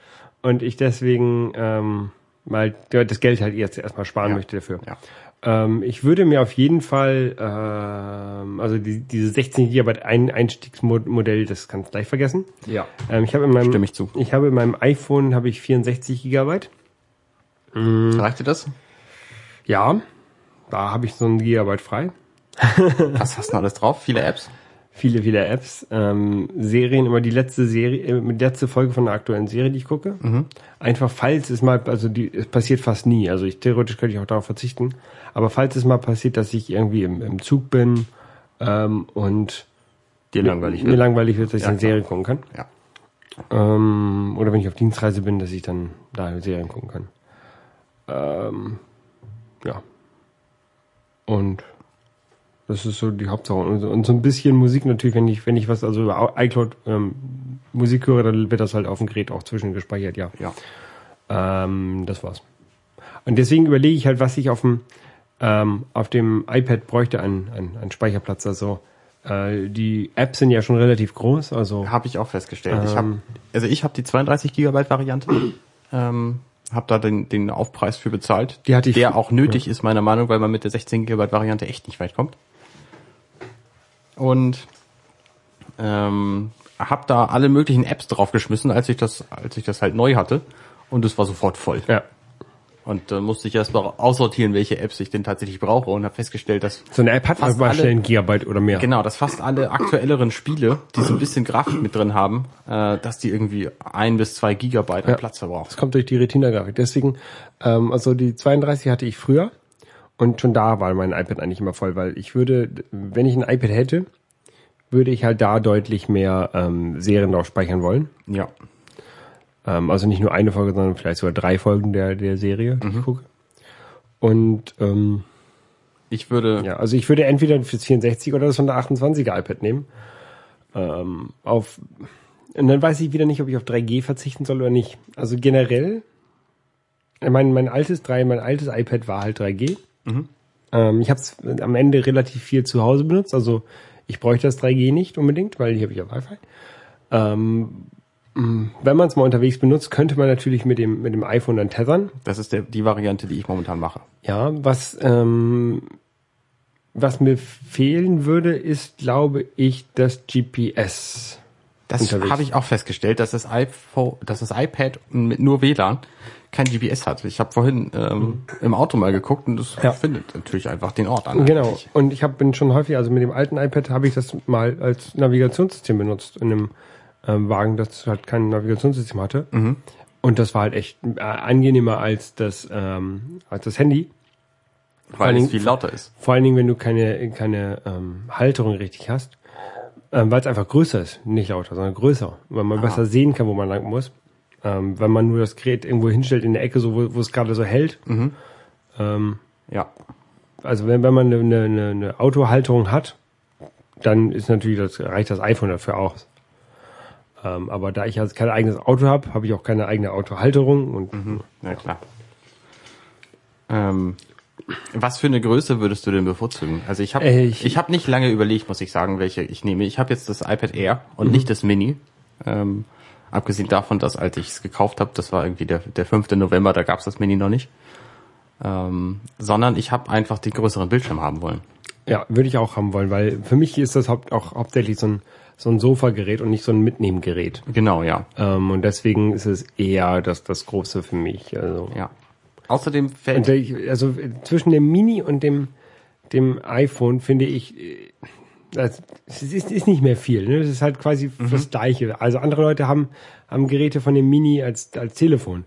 Und ich deswegen ähm, mal das Geld halt jetzt erstmal sparen Ja. möchte dafür. Ja. Ähm, ich würde mir auf jeden Fall, ähm, also die, diese 16 GB ein Einstiegsmodell, das kannst du gleich vergessen. Ja. Ähm, ich habe in meinem, Stimme ich zu. Ich habe in meinem iPhone habe ich 64 GB. Reicht dir das? Ja, da habe ich so ein Gigabyte frei. Was hast du alles drauf? Viele Apps? Viele, viele Apps, ähm, Serien, immer die letzte Serie, äh, die letzte Folge von der aktuellen Serie, die ich gucke. Einfach falls es mal, also die, es passiert fast nie. Also ich theoretisch könnte ich auch darauf verzichten. Aber falls es mal passiert, dass ich irgendwie im, im Zug bin ähm, und Dir langweilig mir wird? langweilig wird, dass ich Ja, eine klar. Serie gucken kann. Ja. Ähm, oder wenn ich auf Dienstreise bin, dass ich dann da Serien gucken kann. Ähm, ja. Und das ist so die Hauptsache. Und, so- ein bisschen Musik natürlich, wenn ich, wenn ich was also über iCloud ähm, Musik höre, dann wird das halt auf dem Gerät auch zwischengespeichert, ja. Ja. Ähm, das war's. Und deswegen überlege ich halt, was ich auf dem ähm, auf dem iPad bräuchte an, an, an Speicherplatz. Also äh, die Apps sind ja schon relativ groß, also Habe ich auch festgestellt. ich hab, Ähm. also ich habe die 32 Gigabyte Variante. ähm, habe da den, den Aufpreis für bezahlt. Die hatte ich- der auch nötig ist, meiner Meinung, weil man mit der 16 Gigabyte Variante echt nicht weit kommt. Und ähm, habe da alle möglichen Apps draufgeschmissen, als ich das, als ich das halt neu hatte. Und es war sofort voll. ja. Und dann musste ich erst mal aussortieren, welche Apps ich denn tatsächlich brauche und habe festgestellt, dass So eine App hat Fast mal alle- schnell ein Gigabyte oder mehr. Genau, dass fast alle aktuelleren Spiele, die so ein bisschen Grafik mit drin haben, äh, dass die irgendwie ein bis zwei Gigabyte an Ja. Platz verbrauchen. Das kommt durch die Retina-Grafik. Deswegen, ähm, also die 32 hatte ich früher und schon da war mein iPad eigentlich immer voll, weil ich würde, wenn ich ein iPad hätte, würde ich halt da deutlich mehr ähm, Serien drauf speichern wollen. Ja. Ähm, also nicht nur eine Folge, sondern vielleicht sogar drei Folgen der, der Serie, die ich gucke. Und ähm, Ich würde, ja, also ich würde entweder fürs 64 oder das 128er iPad nehmen. Ähm, auf und dann weiß ich wieder nicht, ob ich auf 3G verzichten soll oder nicht. Also generell, mein, mein altes 3, mein altes iPad war halt 3G. Ähm, ich habe es am Ende relativ viel zu Hause benutzt. Also ich bräuchte das 3G nicht unbedingt, weil hier habe ich ja Wi-Fi. Ähm, mh, wenn man es mal unterwegs benutzt, könnte man natürlich mit dem, mit dem iPhone dann tethern. das ist der, die Variante, die ich momentan mache. Ja, was, ähm, was mir fehlen würde, ist, glaube ich, das GPS. Das habe ich auch festgestellt, dass das iPhone, dass das iPad mit nur WLAN kein GPS hat. Ich habe vorhin ähm, im Auto mal geguckt und das Ja. findet natürlich einfach den Ort an. Genau. eigentlich. Und ich hab, bin schon häufig, also mit dem alten iPad habe ich das mal als Navigationssystem benutzt in einem ähm, Wagen, das halt kein Navigationssystem hatte. Und das war halt echt äh, angenehmer als das, ähm, als das Handy. Weil allen es Dingen- viel lauter ist. Vor allen Dingen, wenn du keine, keine ähm, Halterung richtig hast, ähm, weil es einfach größer ist, nicht lauter, sondern größer, weil man besser sehen kann, wo man lang muss. Ähm, wenn man nur das Gerät irgendwo hinstellt in der Ecke, so wo, wo es gerade so hält. Ähm, Ja. also wenn, wenn man eine, eine, eine- Autohalterung hat, dann ist natürlich das reicht das iPhone dafür aus. Ähm, aber da ich also kein eigenes Auto habe, habe ich auch keine eigene Autohalterung und Ja, klar. Ähm, was für eine Größe würdest du denn bevorzugen? Also ich habe Äh, ich, ich- habe nicht lange überlegt, muss ich sagen, welche ich nehme. Ich habe jetzt das iPad Air und nicht das Mini. Ähm, abgesehen davon, dass als ich es gekauft habe, das war irgendwie der, der 5. November, da gab es das Mini noch nicht. Ähm, sondern ich habe einfach den größeren Bildschirm haben wollen. Ja, würde ich auch haben wollen, weil für mich ist das haupt, auch hauptsächlich so ein, so ein Sofagerät und nicht so ein Mitnehmgerät. Genau, ja. Ähm, und deswegen ist es eher das, das Große für mich. Also, ja. Außerdem und fällt ich, also äh, zwischen dem Mini und dem, dem iPhone finde ich, äh, das, es ist, ist nicht mehr viel. Ne? Es ist halt quasi das Gleiche. Also andere Leute haben, haben Geräte von dem Mini als, als Telefon.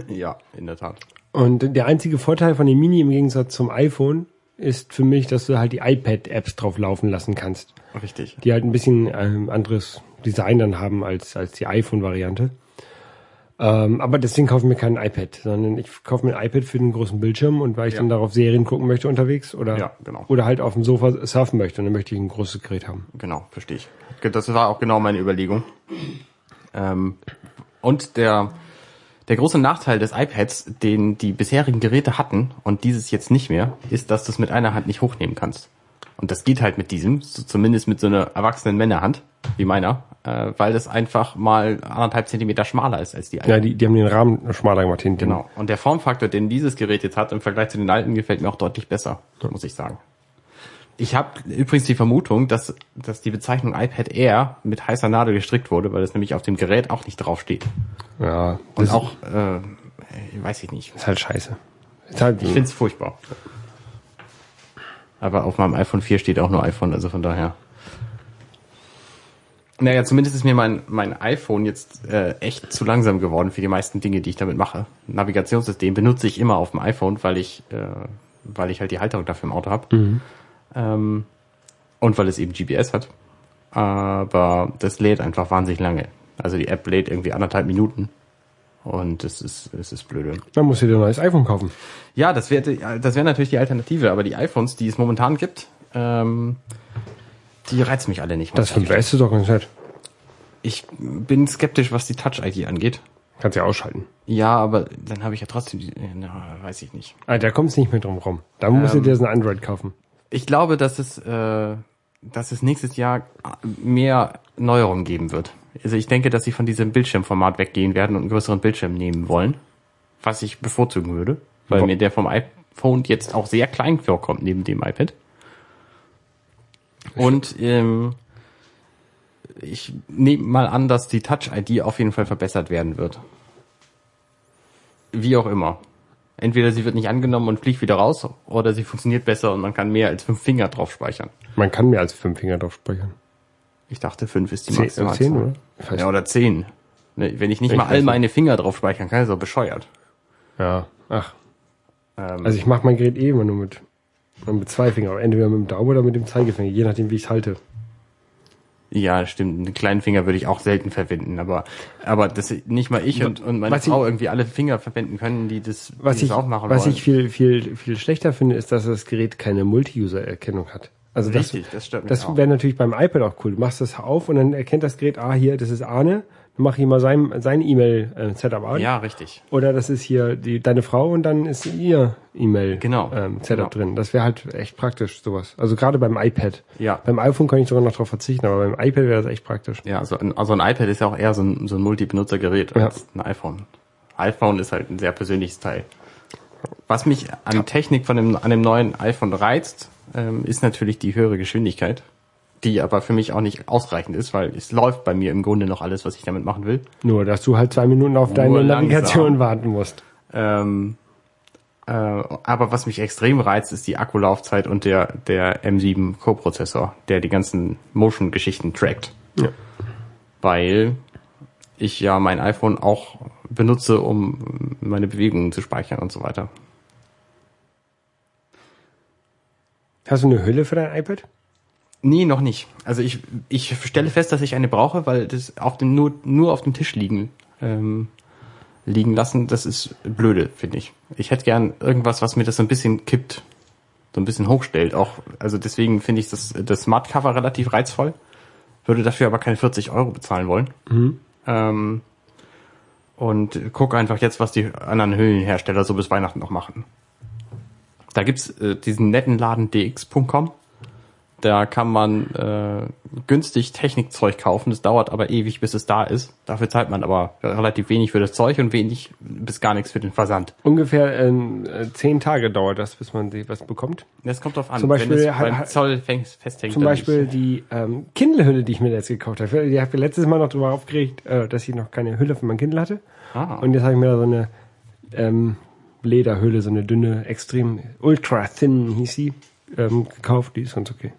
[laughs] ja, in der Tat. Und der einzige Vorteil von dem Mini im Gegensatz zum iPhone ist für mich, dass du halt die iPad-Apps drauf laufen lassen kannst. Richtig. die halt ein bisschen ähm, anderes Design dann haben als, als die iPhone-Variante. Ähm, aber deswegen kaufe ich mir kein iPad, sondern ich kaufe mir ein iPad für den großen Bildschirm und weil ich Ja. dann darauf Serien gucken möchte unterwegs oder, Ja, genau. oder halt auf dem Sofa surfen möchte und dann möchte ich ein großes Gerät haben. Genau, verstehe ich. Das war auch genau meine Überlegung. Ähm, und der, der große Nachteil des iPads, den die bisherigen Geräte hatten und dieses jetzt nicht mehr, ist, dass du es mit einer Hand nicht hochnehmen kannst. Und das geht halt mit diesem, so zumindest mit so einer erwachsenen Männerhand, wie meiner, äh, weil das einfach mal anderthalb Zentimeter schmaler ist als die alten. Ja, die, die haben den Rahmen schmaler gemacht hinten. Genau. Und der Formfaktor, den dieses Gerät jetzt hat im Vergleich zu den alten, gefällt mir auch deutlich besser, muss ich sagen. Ich habe übrigens die Vermutung, dass, dass die Bezeichnung iPad Air mit heißer Nadel gestrickt wurde, weil es nämlich auf dem Gerät auch nicht draufsteht. Ja, Und das auch, äh, weiß ich nicht. ist halt scheiße. Ist halt, Ich find's furchtbar. Aber auf meinem iPhone 4 steht auch nur iPhone, also von daher. Naja, zumindest ist mir mein, mein iPhone jetzt äh, echt zu langsam geworden für die meisten Dinge, die ich damit mache. Navigationssystem benutze ich immer auf dem iPhone, weil ich, äh, weil ich halt die Halterung dafür im Auto habe. Ähm, und weil es eben GPS hat. Aber das lädt einfach wahnsinnig lange. Also die App lädt irgendwie anderthalb Minuten. Und es ist, es ist blöde. dann musst du dir ein neues iPhone kaufen. Ja, das wäre das wäre natürlich die Alternative, aber die iPhones, die es momentan gibt, ähm, die reizen mich alle nicht. Das muss ich 5S ist doch ganz nett. Ich bin skeptisch, was die Touch-ID angeht. Kannst ja ausschalten. Ja, aber dann habe ich ja trotzdem die, na, weiß ich nicht. Ah, da kommst nicht mehr drum rum. Da musst du Ähm, dir so ein Android kaufen. Ich glaube, dass es, äh, dass es nächstes Jahr mehr Neuerungen geben wird. Also ich denke, dass sie von diesem Bildschirmformat weggehen werden und einen größeren Bildschirm nehmen wollen, was ich bevorzugen würde, weil Warum? mir der vom iPhone jetzt auch sehr klein vorkommt neben dem iPad. Und ähm, ich nehme mal an, dass die Touch-ID auf jeden Fall verbessert werden wird. Wie auch immer. Entweder sie wird nicht angenommen und fliegt wieder raus, oder sie funktioniert besser und man kann mehr als fünf Finger drauf speichern. Man kann mehr als fünf Finger drauf speichern. Ich dachte, fünf ist die Zehn, Maximalzahl. zehn oder? Ja, oder zehn. Ne, Wenn ich nicht Ich mal all meine Finger drauf speichern kann, ist doch bescheuert. Ja, ach. Ähm, Also ich mache mein Gerät eh immer nur mit, mit zwei Fingern. Entweder mit dem Daumen oder mit dem Zeigefinger, je nachdem, wie ich es halte. ja, stimmt. Einen kleinen Finger würde ich auch selten verwenden, aber aber das nicht mal ich und, und meine Was ich- Frau irgendwie alle Finger verwenden können, die das, Was die ich, das auch machen was wollen. ich viel, viel, viel schlechter finde, ist, dass das Gerät keine Multi-User-Erkennung hat. Also das, Richtig, das das auch. wäre natürlich beim iPad auch cool. Du machst das auf und dann erkennt das Gerät, ah, hier, das ist Arne. Dann mach ich mal sein, sein E-Mail-Setup an. ja, richtig. Oder das ist hier die, deine Frau und dann ist ihr E-Mail Genau, ähm, Setup genau. drin. Das wäre halt echt praktisch, sowas. Also gerade beim iPad. Ja. Beim iPhone kann ich sogar noch drauf verzichten, aber beim iPad wäre das echt praktisch. Ja, also ein, also ein iPad ist ja auch eher so ein, so ein Multi-Benutzer-Gerät Ja. als ein iPhone. iPhone ist halt ein sehr persönliches Teil. Was mich an Technik von dem, an dem neuen iPhone reizt, ähm, ist natürlich die höhere Geschwindigkeit, die aber für mich auch nicht ausreichend ist, weil es läuft bei mir im Grunde noch alles, was ich damit machen will. Nur, dass du halt zwei Minuten auf deine langsam. Navigation warten musst. Ähm, äh, aber was mich extrem reizt, ist die Akkulaufzeit und der, der M7 Co-Prozessor, der die ganzen Motion-Geschichten trackt. Ja. Weil ich ja mein iPhone auch benutze, um meine Bewegungen zu speichern und so weiter. Hast du eine Hülle für dein iPad? Nee, noch nicht. Also ich, ich stelle fest, dass ich eine brauche, weil das auf dem nur, nur auf dem Tisch liegen, ähm, liegen lassen, das ist blöde, finde ich. Ich hätte gern irgendwas, was mir das so ein bisschen kippt, so ein bisschen hochstellt. Auch, also deswegen finde ich das, das Smart Cover relativ reizvoll, würde dafür aber keine 40 Euro bezahlen wollen. Ähm, und guck einfach jetzt, was die anderen Hüllenhersteller so bis Weihnachten noch machen. Da gibt's äh, diesen netten Laden dx.com. Da kann man äh, günstig Technikzeug kaufen. Das dauert aber ewig, bis es da ist. Dafür zahlt man aber relativ wenig für das Zeug und wenig bis gar nichts für den Versand. Ungefähr äh, zehn Tage dauert das, bis man was bekommt. Das kommt drauf an. Zum Beispiel Wenn es beim hat- Zoll festhängt. Zum Beispiel nicht. die ähm, Kindle-Hülle, die ich mir jetzt gekauft habe. Die habe ich letztes Mal noch drüber aufgeregt, äh, dass ich noch keine Hülle für mein Kindle hatte. Ah. Und jetzt habe ich mir da so eine ähm, Lederhülle, so eine dünne, extrem ultra thin hieß sie, ähm, gekauft. Die ist ganz okay.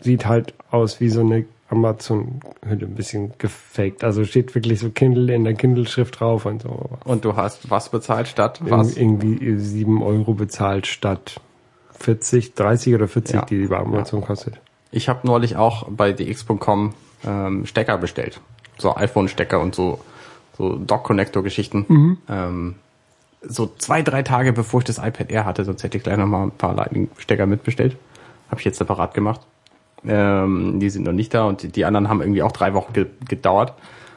Sieht halt aus wie so eine Amazon-Hülle, ein bisschen gefaked. Also steht wirklich so Kindle in der Kindle-Schrift drauf und so. Und du hast was bezahlt statt was? irgendwie sieben Euro bezahlt statt 40, 30 oder 40, Ja. die die bei Amazon kostet. Ich habe neulich auch bei dx.com ähm, Stecker bestellt. So iPhone-Stecker und so, so Dock-Connector-Geschichten. Ähm, so zwei, drei Tage bevor ich das iPad Air hatte, sonst hätte ich gleich noch mal ein paar Lightning-Stecker mitbestellt. Habe ich jetzt separat gemacht. Ähm, die sind noch nicht da und die, anderen haben irgendwie auch drei Wochen ge gedauert.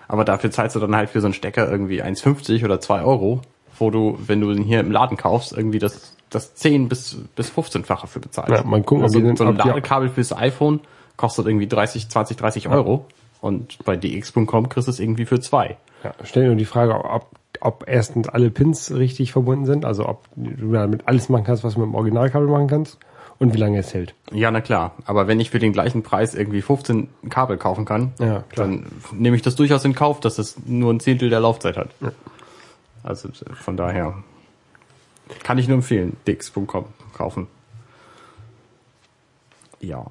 Aber dafür zahlst du dann halt für so einen Stecker irgendwie 1,50 oder 2 Euro, wo du, wenn du den hier im Laden kaufst, irgendwie das, das 10 bis, bis 15-fache für bezahlst. Ja, mal gucken, ob also, so ein Ladekabel fürs iPhone kostet irgendwie 30, 20, 30 Euro. Und bei dx.com kriegst du es irgendwie für zwei. Ja, stell dir nur die Frage, ob, ob erstens alle Pins richtig verbunden sind, also ob du damit alles machen kannst, was du mit dem Originalkabel machen kannst und wie lange es hält. Ja, na klar. Aber wenn ich für den gleichen Preis irgendwie 15 Kabel kaufen kann, Ja, dann nehme ich das durchaus in Kauf, dass es nur ein Zehntel der Laufzeit hat. Also äh, von daher kann ich nur empfehlen, dix.com kaufen. Ja.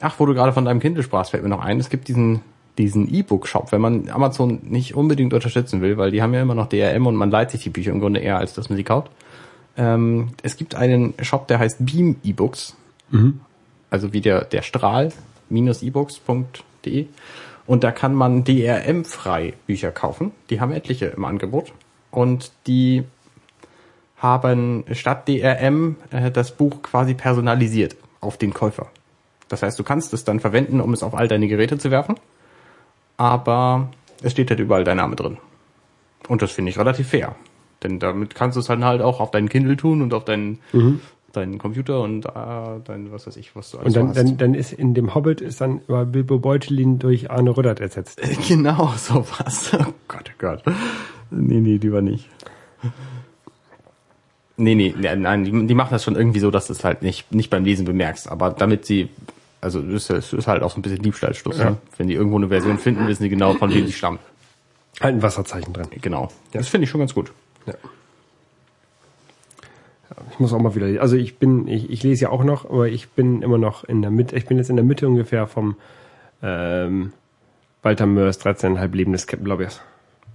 Ach, wo du gerade von deinem Kindle sprachst, fällt mir noch ein, es gibt diesen diesen E-Book-Shop, wenn man Amazon nicht unbedingt unterstützen will, weil die haben ja immer noch DRM und man leiht sich die Bücher im Grunde eher, als dass man sie kauft. Ähm, es gibt einen Shop, der heißt Beam E-Books. Also wie der, der Strahl, minus ebooks.de. Und da kann man DRM-frei Bücher kaufen. Die haben etliche im Angebot. Und die haben statt DRM äh, das Buch quasi personalisiert auf den Käufer. Das heißt, du kannst es dann verwenden, um es auf all deine Geräte zu werfen. Aber es steht halt überall dein Name drin. Und das finde ich relativ fair. Denn damit kannst du es dann halt auch auf deinen Kindle tun und auf deinen, deinen Computer und äh, dein, was weiß ich, was du alles Und dann, hast. dann, dann ist in dem Hobbit ist dann über Bilbo Beutelin durch Arne Rüttert ersetzt. Genau, [laughs] sowas. Oh Gott, oh Gott. Nee, nee, lieber nicht. Nee, nee, nee, nein, die, die machen das schon irgendwie so, dass du es halt nicht, nicht beim Lesen bemerkst. Aber damit sie, also es ist, ist halt auch so ein bisschen Diebstahlschluss. Ja. Ne? Wenn die irgendwo eine Version finden, wissen die genau, von wem sie stammt. Halt ein Wasserzeichen drin. Genau. Das finde ich schon ganz gut. Ja. Ich muss auch mal wieder, also ich bin, ich, ich lese ja auch noch, aber ich bin immer noch in der Mitte, ich bin jetzt in der Mitte ungefähr vom ähm, Walter Mörs 13,5 Leben des Captain Lobbyers.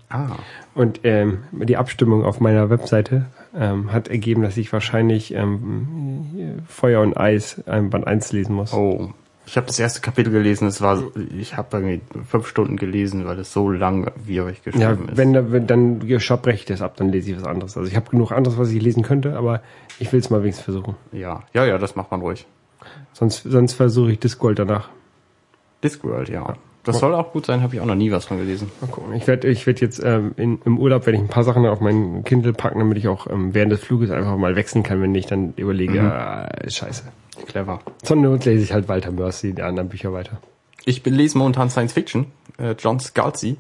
Ah. Und ähm, die Abstimmung auf meiner Webseite ähm, hat ergeben, dass ich wahrscheinlich ähm, Feuer und Eis ähm, Band 1 lesen muss. Oh. Ich habe das erste Kapitel gelesen, es war, ich habe irgendwie fünf Stunden gelesen, weil es so langwierig geschrieben Ja, ist. wenn, da- wenn dann Shop breche ich das ab, dann lese ich was anderes. Also ich habe genug anderes, was ich lesen könnte, aber ich will es mal wenigstens versuchen. ja, ja, ja, das macht man ruhig. Sonst, sonst versuche ich Discworld danach. Discworld, ja. Das soll auch gut sein, habe ich auch noch nie was von gelesen. Mal gucken. Ich werde ich werd jetzt ähm, in, im Urlaub werde ich ein paar Sachen auf mein Kindle packen, damit ich auch ähm, während des Fluges einfach mal wechseln kann, wenn ich dann überlege, äh, scheiße. Clever. Sondern lese ich halt Walter Mercy, die anderen Bücher weiter. Ich lese momentan Science Fiction. Äh, John Scalzi.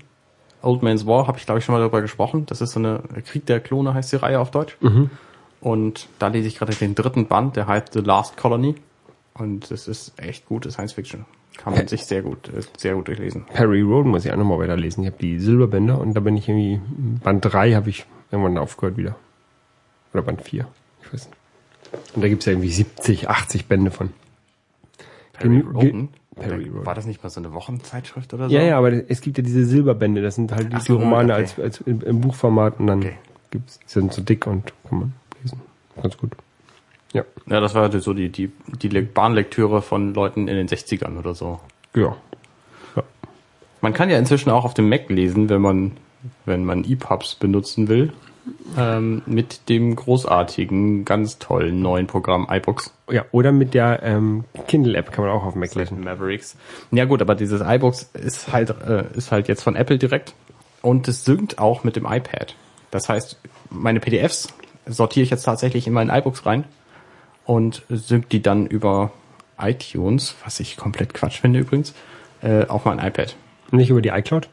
Old Man's War, habe ich glaube ich schon mal darüber gesprochen. Das ist so eine Krieg der Klone, heißt die Reihe auf Deutsch. Und da lese ich gerade den dritten Band, der heißt The Last Colony. Und es ist echt gute Science Fiction. Kann man sich sehr gut, äh, sehr gut durchlesen. Perry Road muss ich auch nochmal weiterlesen. Ich habe die Silberbänder und da bin ich irgendwie, Band 3 habe ich irgendwann aufgehört wieder. Oder Band 4. Ich weiß nicht. Und da gibt's ja irgendwie 70, 80 Bände von. Perry Roden. Perry Roden. War das nicht mal so eine Wochenzeitschrift oder so? Ja, ja, aber es gibt ja diese Silberbände, das sind halt die, Ach so, Romane okay. als, als im, im Buchformat und dann Okay. gibt's, sind so dick und kann man lesen. Ganz gut. Ja. Ja, das war so die, die, die Le- Bahnlektüre von Leuten in den 60ern oder so. Ja. ja. Man kann ja inzwischen auch auf dem Mac lesen, wenn man, wenn man EPUBs benutzen will. Ähm, mit dem großartigen, ganz tollen neuen Programm iBooks. Ja, oder mit der ähm, Kindle-App kann man auch auf Mac lesen. Mavericks. Ja gut, aber dieses iBooks ist halt, äh, ist halt jetzt von Apple direkt und es synkt auch mit dem iPad. Das heißt, meine PDFs sortiere ich jetzt tatsächlich in meinen iBooks rein und synkt die dann über iTunes, was ich komplett Quatsch finde übrigens, äh, auf mein iPad. Nicht über die iCloud?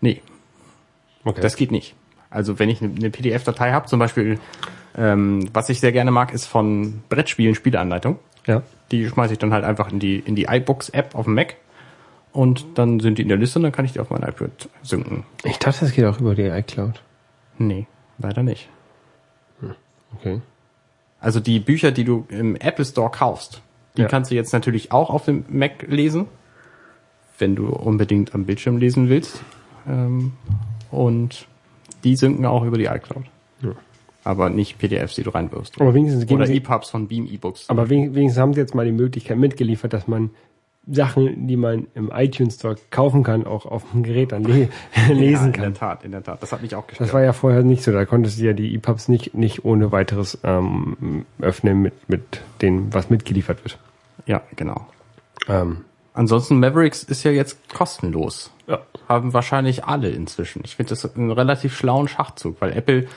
Nee, Okay. das geht nicht. Also wenn ich eine PDF-Datei habe, zum Beispiel, ähm, was ich sehr gerne mag, ist von Brettspielen Spieleanleitung. ja. Die schmeiße ich dann halt einfach in die, in die iBooks-App auf dem Mac. Und dann sind die in der Liste und dann kann ich die auf mein iPad synken. Ich dachte, das geht auch über die iCloud. Nee, leider nicht. Okay. Also die Bücher, die du im Apple Store kaufst, die Ja. kannst du jetzt natürlich auch auf dem Mac lesen, wenn du unbedingt am Bildschirm lesen willst. Ähm, und die synken auch über die iCloud. Ja. Aber nicht PDFs, die du reinwirfst. Aber wenigstens geben Oder EPUBs von Beam E-Books. aber wen- wenigstens haben sie jetzt mal die Möglichkeit mitgeliefert, dass man Sachen, die man im iTunes Store kaufen kann, auch auf dem Gerät dann le [laughs] ja, lesen in kann. der Tat, in der Tat. Das hat mich auch gestört. Das war ja vorher nicht so. Da konntest du ja die EPUBs nicht, nicht ohne weiteres ähm, öffnen mit, mit dem, was mitgeliefert wird. ja, genau. Ähm, Ansonsten Mavericks ist ja jetzt kostenlos. Ja. Haben wahrscheinlich alle inzwischen. Ich finde das einen relativ schlauen Schachzug, weil Apple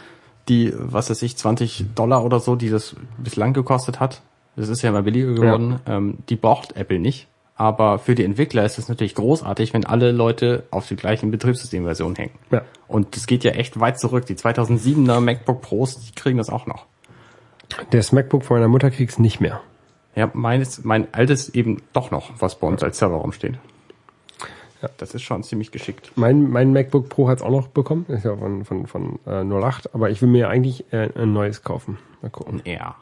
die, was weiß ich, 20 Dollar oder so, die das bislang gekostet hat, das ist ja immer billiger geworden, ähm, die braucht Apple nicht. Aber für die Entwickler ist es natürlich großartig, wenn alle Leute auf die gleichen Betriebssystemversion hängen. Ja. Und das geht ja echt weit zurück. Die 2007er MacBook Pros, die kriegen das auch noch. Das MacBook von meiner Mutter kriegt's nicht mehr. Ja, meines, mein altes eben doch noch, was bei uns als Serverraum steht. Ja. Das ist schon ziemlich geschickt. Mein, mein MacBook Pro hat's auch noch bekommen. Ist ja von, von, von äh, 08. Aber ich will mir eigentlich äh, ein neues kaufen. Mal gucken. Ja,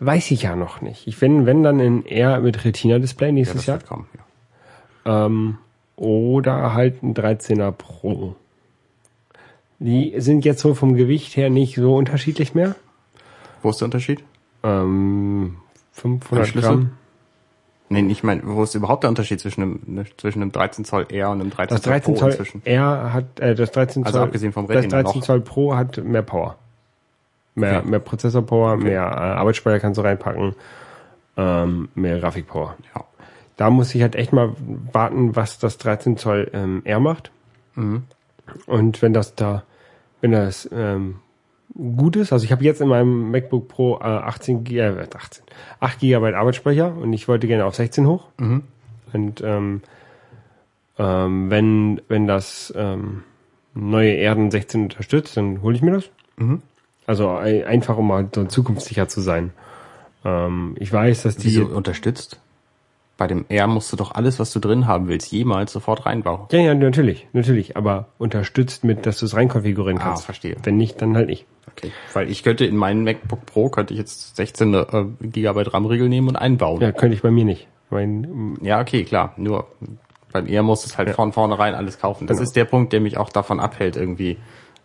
Weiß ich ja noch nicht. Ich wenn, wenn dann in R mit Retina-Display ja nächstes das Jahr. wird kommen. Ja. Ähm, oder halt ein 13er Pro. Die sind jetzt so vom Gewicht her nicht so unterschiedlich mehr. Wo ist der Unterschied? Ähm, 500 Anschlüsse? Gramm. Nee, ich meine, wo ist überhaupt der Unterschied zwischen einem, ne, zwischen einem 13 Zoll R und einem 13 Das Zoll 13 Pro Zoll inzwischen? R hat, äh, das 13 Also Zoll, abgesehen vom das Retina 13 noch. Zoll Pro hat mehr Power. Mehr, Okay. mehr Prozessor-Power, mehr äh, Arbeitsspeicher kannst du reinpacken, ähm, mehr Grafik-Power. Ja. Da muss ich halt echt mal warten, was das 13 Zoll ähm, R macht. Mhm. Und wenn das da, wenn das ähm, gut ist, also ich habe jetzt in meinem MacBook Pro äh, 18, G- äh, 18, 8 GB Arbeitsspeicher und ich wollte gerne auf 16 hoch. Mhm. Und ähm, ähm, wenn, wenn das ähm, neue Erden 16 unterstützt, dann hole ich mir das. Mhm. Also ein- einfach, um mal so zukunftssicher zu sein. Ähm, ich weiß, dass die Wieso unterstützt? Bei dem R musst du doch alles, was du drin haben willst, jemals sofort reinbauen. Ja, ja, natürlich, natürlich, aber unterstützt mit, dass du es reinkonfigurieren Ah, kannst. verstehe. Wenn nicht, dann halt nicht. Okay. Weil ich könnte in meinen MacBook Pro könnte ich jetzt 16 äh, Gigabyte RAM-Riegel nehmen und einbauen. Ja, könnte ich bei mir nicht. Mein, Ja, okay, klar. Nur beim R musst du es halt von vornherein alles kaufen. Das Genau. ist der Punkt, der mich auch davon abhält, irgendwie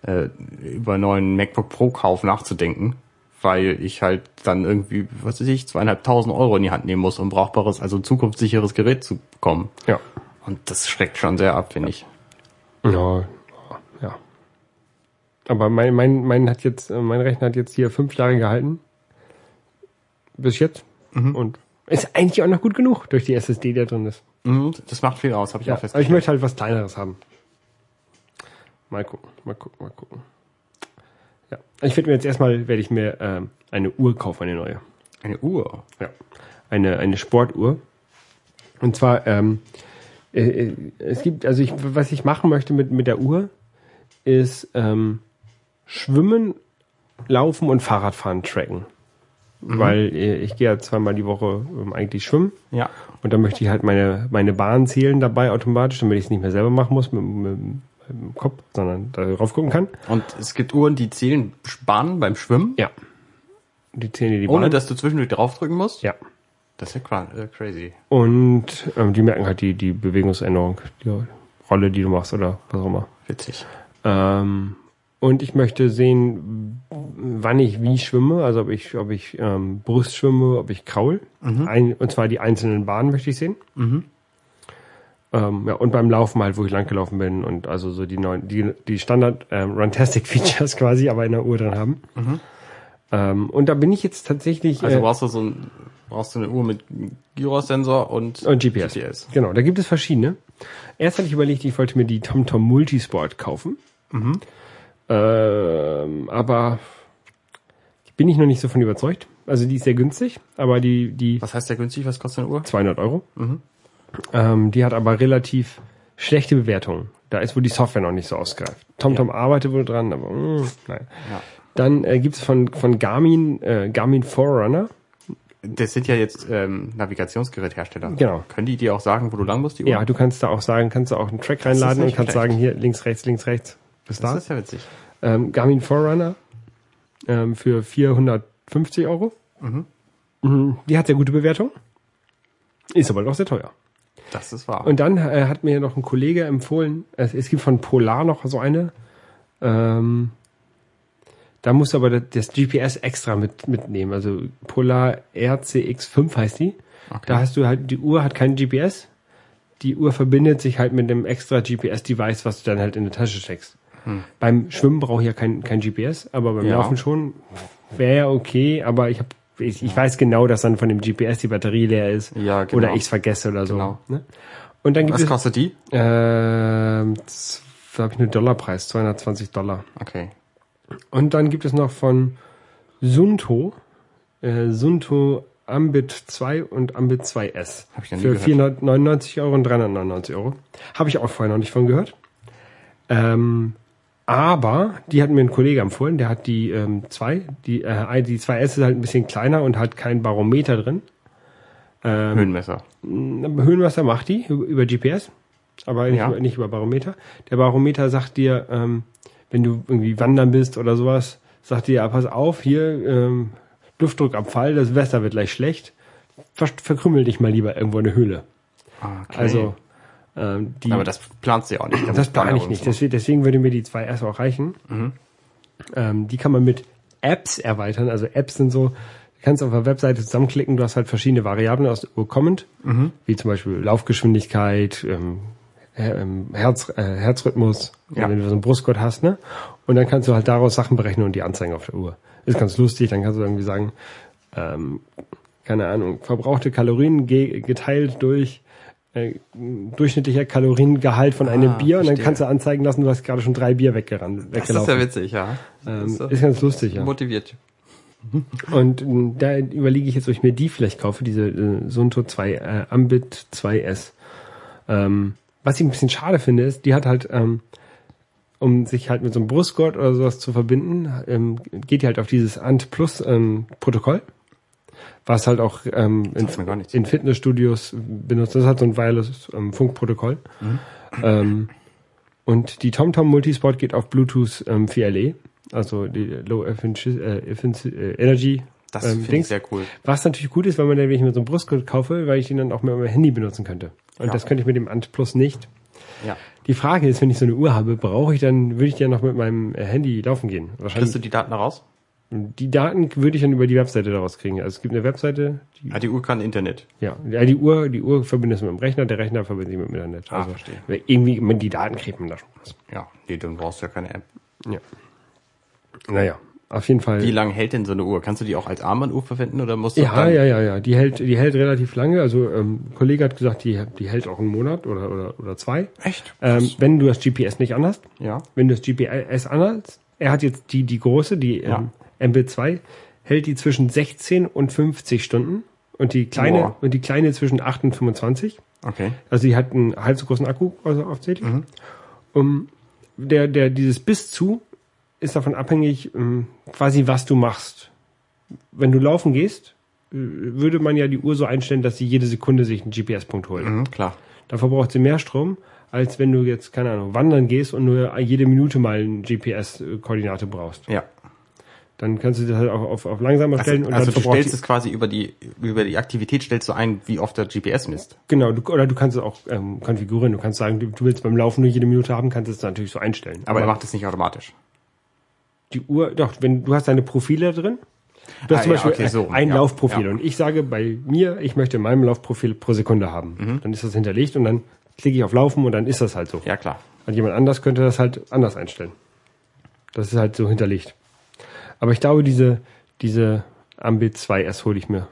äh, über einen neuen MacBook Pro Kauf nachzudenken. Weil ich halt dann irgendwie, was weiß ich, zweieinhalbtausend Euro in die Hand nehmen muss, um brauchbares, also zukunftssicheres Gerät zu bekommen. ja. Und das schreckt schon sehr ab, finde ich. Ja, ja. Aber mein, mein, mein hat jetzt, äh, mein Rechner hat jetzt hier fünf Jahre gehalten. Bis jetzt. Mhm. Und ist eigentlich auch noch gut genug durch die SSD, die da drin ist. Mhm, Das macht viel aus, habe ich Ja, auch aber ich festgestellt. möchte halt was kleineres haben. Mal gucken, mal gucken, mal gucken. Ja, ich werde mir jetzt erstmal, werde ich mir ähm, eine Uhr kaufen, eine neue. Eine Uhr. Ja, eine, eine Sportuhr. Und zwar, ähm, äh, äh, es gibt, also ich, was ich machen möchte mit, mit der Uhr, ist ähm, Schwimmen, Laufen und Fahrradfahren tracken. Weil äh, ich gehe ja zweimal die Woche ähm, eigentlich schwimmen. Ja. Und dann möchte ich halt meine, meine Bahn zählen dabei automatisch, damit ich es nicht mehr selber machen muss mit, mit, dem Kopf, sondern da drauf gucken kann. Und es gibt Uhren, die zählen Bahnen beim Schwimmen, Ja. Die zählen dir die ohne Bahn. dass du zwischendurch draufdrücken musst. Ja. Das ist ja äh, crazy. Und ähm, die merken halt die, die Bewegungsänderung, die Rolle, die du machst oder was auch immer. Witzig. Ähm, und ich möchte sehen, wann ich wie schwimme, also ob ich, ob ich ähm, Brust schwimme, ob ich kraul. Ein, und zwar die einzelnen Bahnen möchte ich sehen. Ähm, ja, und beim Laufen halt, wo ich lang gelaufen bin und also so die neuen, die, die Standard ähm, Runtastic [laughs] Features quasi, aber in der Uhr drin haben. Ähm, und da bin ich jetzt tatsächlich Also äh, brauchst du so ein, brauchst du eine Uhr mit Gyrosensor und, und GPS. GPS. Genau, da gibt es verschiedene. Erst hatte ich überlegt, ich wollte mir die TomTom Multisport kaufen. Ähm, aber bin ich noch nicht so von überzeugt. Also die ist sehr günstig, aber die, die Was heißt der günstig? Was kostet eine Uhr? 200 Euro. Ähm, die hat aber relativ schlechte Bewertungen. Da ist wohl die Software noch nicht so ausgereift. TomTom arbeitet wohl dran, aber mh, nein. Ja. Dann äh, gibt es von, von Garmin, äh, Garmin Forerunner. Das sind ja jetzt ähm, Navigationsgeräthersteller. Genau. Können die dir auch sagen, wo du lang musst, die Uhr? Ja, du kannst da auch sagen, kannst du auch einen Track reinladen und kannst schlecht. sagen, hier links, rechts, links, rechts. Bis Das da. ist ja witzig. Ähm, Garmin Forerunner ähm, für 450 Euro. Mhm. Die hat sehr gute Bewertung. Ist aber doch sehr teuer. Das ist wahr. Und dann äh, hat mir noch ein Kollege empfohlen, es, es gibt von Polar noch so eine. Ähm, da musst du aber das, das GPS extra mit, mitnehmen. Also Polar RCX5 heißt die. Okay. Da hast du halt, die Uhr hat kein GPS. Die Uhr verbindet sich halt mit einem extra GPS-Device, was du dann halt in die Tasche steckst. Beim Schwimmen brauche ich ja kein, kein GPS, aber beim Ja. Laufen schon. Wäre ja okay, aber ich habe ich, ich weiß genau, dass dann von dem GPS die Batterie leer ist. Ja, genau. Oder ich es vergesse oder so. Genau. Ne? Und dann gibt Was es, kostet die? ähm, z- da habe ich einen Dollarpreis, 220 Dollar. Okay. Und dann gibt es noch von Sunto, äh, Sunto äh, Ambit 2 und Ambit 2S. Hab ich noch nie Für gehört. 499 Euro und 399 Euro. Habe ich auch vorher noch nicht von gehört. Ähm, aber die hat mir ein Kollege empfohlen, der hat die ähm, 2, die, äh, die 2S ist halt ein bisschen kleiner und hat kein Barometer drin. Ähm, Höhenmesser. Höhenwasser macht die über, über GPS, aber nicht, Ja. über, nicht über Barometer. Der Barometer sagt dir, ähm, wenn du irgendwie wandern bist oder sowas, sagt dir, ja, pass auf, hier ähm, Luftdruckabfall, das Wetter wird gleich schlecht. Ver verkrümmel dich mal lieber irgendwo in eine Höhle. Okay. Also ähm, die, aber das planst du ja auch nicht. das plane ich nicht. Deswegen, deswegen würde mir die zwei erst auch reichen. Ähm, die kann man mit Apps erweitern. Also Apps sind so, du kannst auf der Webseite zusammenklicken, du hast halt verschiedene Variablen aus der Uhr kommend, wie zum Beispiel Laufgeschwindigkeit, ähm, ähm, Herz, äh, Herzrhythmus, Ja. wenn du so einen Brustgurt hast, ne? Und dann kannst du halt daraus Sachen berechnen und die anzeigen auf der Uhr. Ist ganz lustig, dann kannst du irgendwie sagen, ähm, keine Ahnung, verbrauchte Kalorien ge geteilt durch äh, durchschnittlicher Kaloriengehalt von einem Ah, Bier und dann kannst du anzeigen lassen, du hast gerade schon drei Bier weggerannt, Das ist ja witzig, ja. ähm, Das ist ganz lustig, ja. motiviert. [laughs] Und ähm, da überlege ich jetzt, ob ich mir die vielleicht kaufe, diese äh, Sunto 2 äh, Ambit 2S. Ähm, was ich ein bisschen schade finde, ist, die hat halt, ähm, um sich halt mit so einem Brustgurt oder sowas zu verbinden, ähm, geht die halt auf dieses Ant Plus ähm, Protokoll, was halt auch ähm, in, in Fitnessstudios benutzt. Das hat so ein Wireless ähm, Funkprotokoll. Ähm, und die TomTom Multisport geht auf Bluetooth ähm, 4LE, also die Low Efficiency, äh, äh, Energy Das ähm, finde ich sehr cool. Was natürlich gut ist, weil man dann, wenn ich mir so einen Brustgurt kaufe, weil ich den dann auch mit meinem Handy benutzen könnte. Und Ja. das könnte ich mit dem Ant Plus nicht. Ja. Die Frage ist, wenn ich so eine Uhr habe, brauche ich dann, würde ich ja noch mit meinem äh, Handy laufen gehen? Wahrscheinlich. Kriegst du die Daten raus? Die Daten würde ich dann über die Webseite daraus kriegen. Also es gibt eine Webseite, die, Ah, die Uhr kann Internet. ja, die Uhr, die Uhr verbindet sich mit dem Rechner, der Rechner verbindet sich mit dem Internet. Ah, Also verstehe. irgendwie, die Daten kriegt man da schon. Ja, nee, dann brauchst du ja keine App. Ja. Naja, auf jeden Fall. Wie lange hält denn so eine Uhr? Kannst du die auch als Armbanduhr verwenden oder musst du Ja, dann, ja, ja, ja. Die hält, die hält relativ lange. Also ähm, ein Kollege hat gesagt, die, die hält auch einen Monat oder oder oder zwei. Echt? Ähm, wenn du das GPS nicht anhast, Ja. wenn du das GPS anhast, er hat jetzt die die große, die Ja. ähm, MB2, hält die zwischen 16 und 50 Stunden und die kleine Boah. und die kleine zwischen 8 und 25. Okay. Also die hat einen halb so großen Akku, also hauptsächlich. Mhm. Um, der, der, dieses bis zu ist davon abhängig, ähm, quasi was du machst. Wenn du laufen gehst, äh, würde man ja die Uhr so einstellen, dass sie jede Sekunde sich einen GPS-Punkt holt. Mhm, klar. Da verbraucht sie mehr Strom, als wenn du jetzt, keine Ahnung, wandern gehst und nur jede Minute mal eine GPS-Koordinate brauchst. Ja. Dann kannst du das halt auch auf, auf langsamer Also, stellen und also dann du stellst es quasi über die über die Aktivität stellst du ein, wie oft der GPS misst. Genau, du, oder du kannst es auch ähm, konfigurieren. Du kannst sagen, du, du willst beim Laufen nur jede Minute haben, kannst es natürlich so einstellen. Aber er macht es nicht automatisch. die Uhr, doch, wenn du hast deine Profile drin. Du hast Ah, zum ja, Beispiel okay, so, ein ja, Laufprofil ja. und ich sage bei mir, ich möchte in meinem Laufprofil pro Sekunde haben. Mhm. Dann ist das hinterlegt und dann klicke ich auf Laufen und dann ist das halt so. Ja, klar. Und jemand anders könnte das halt anders einstellen. Das ist halt so hinterlegt. Aber ich glaube, diese, diese Ambit 2S hole ich mir.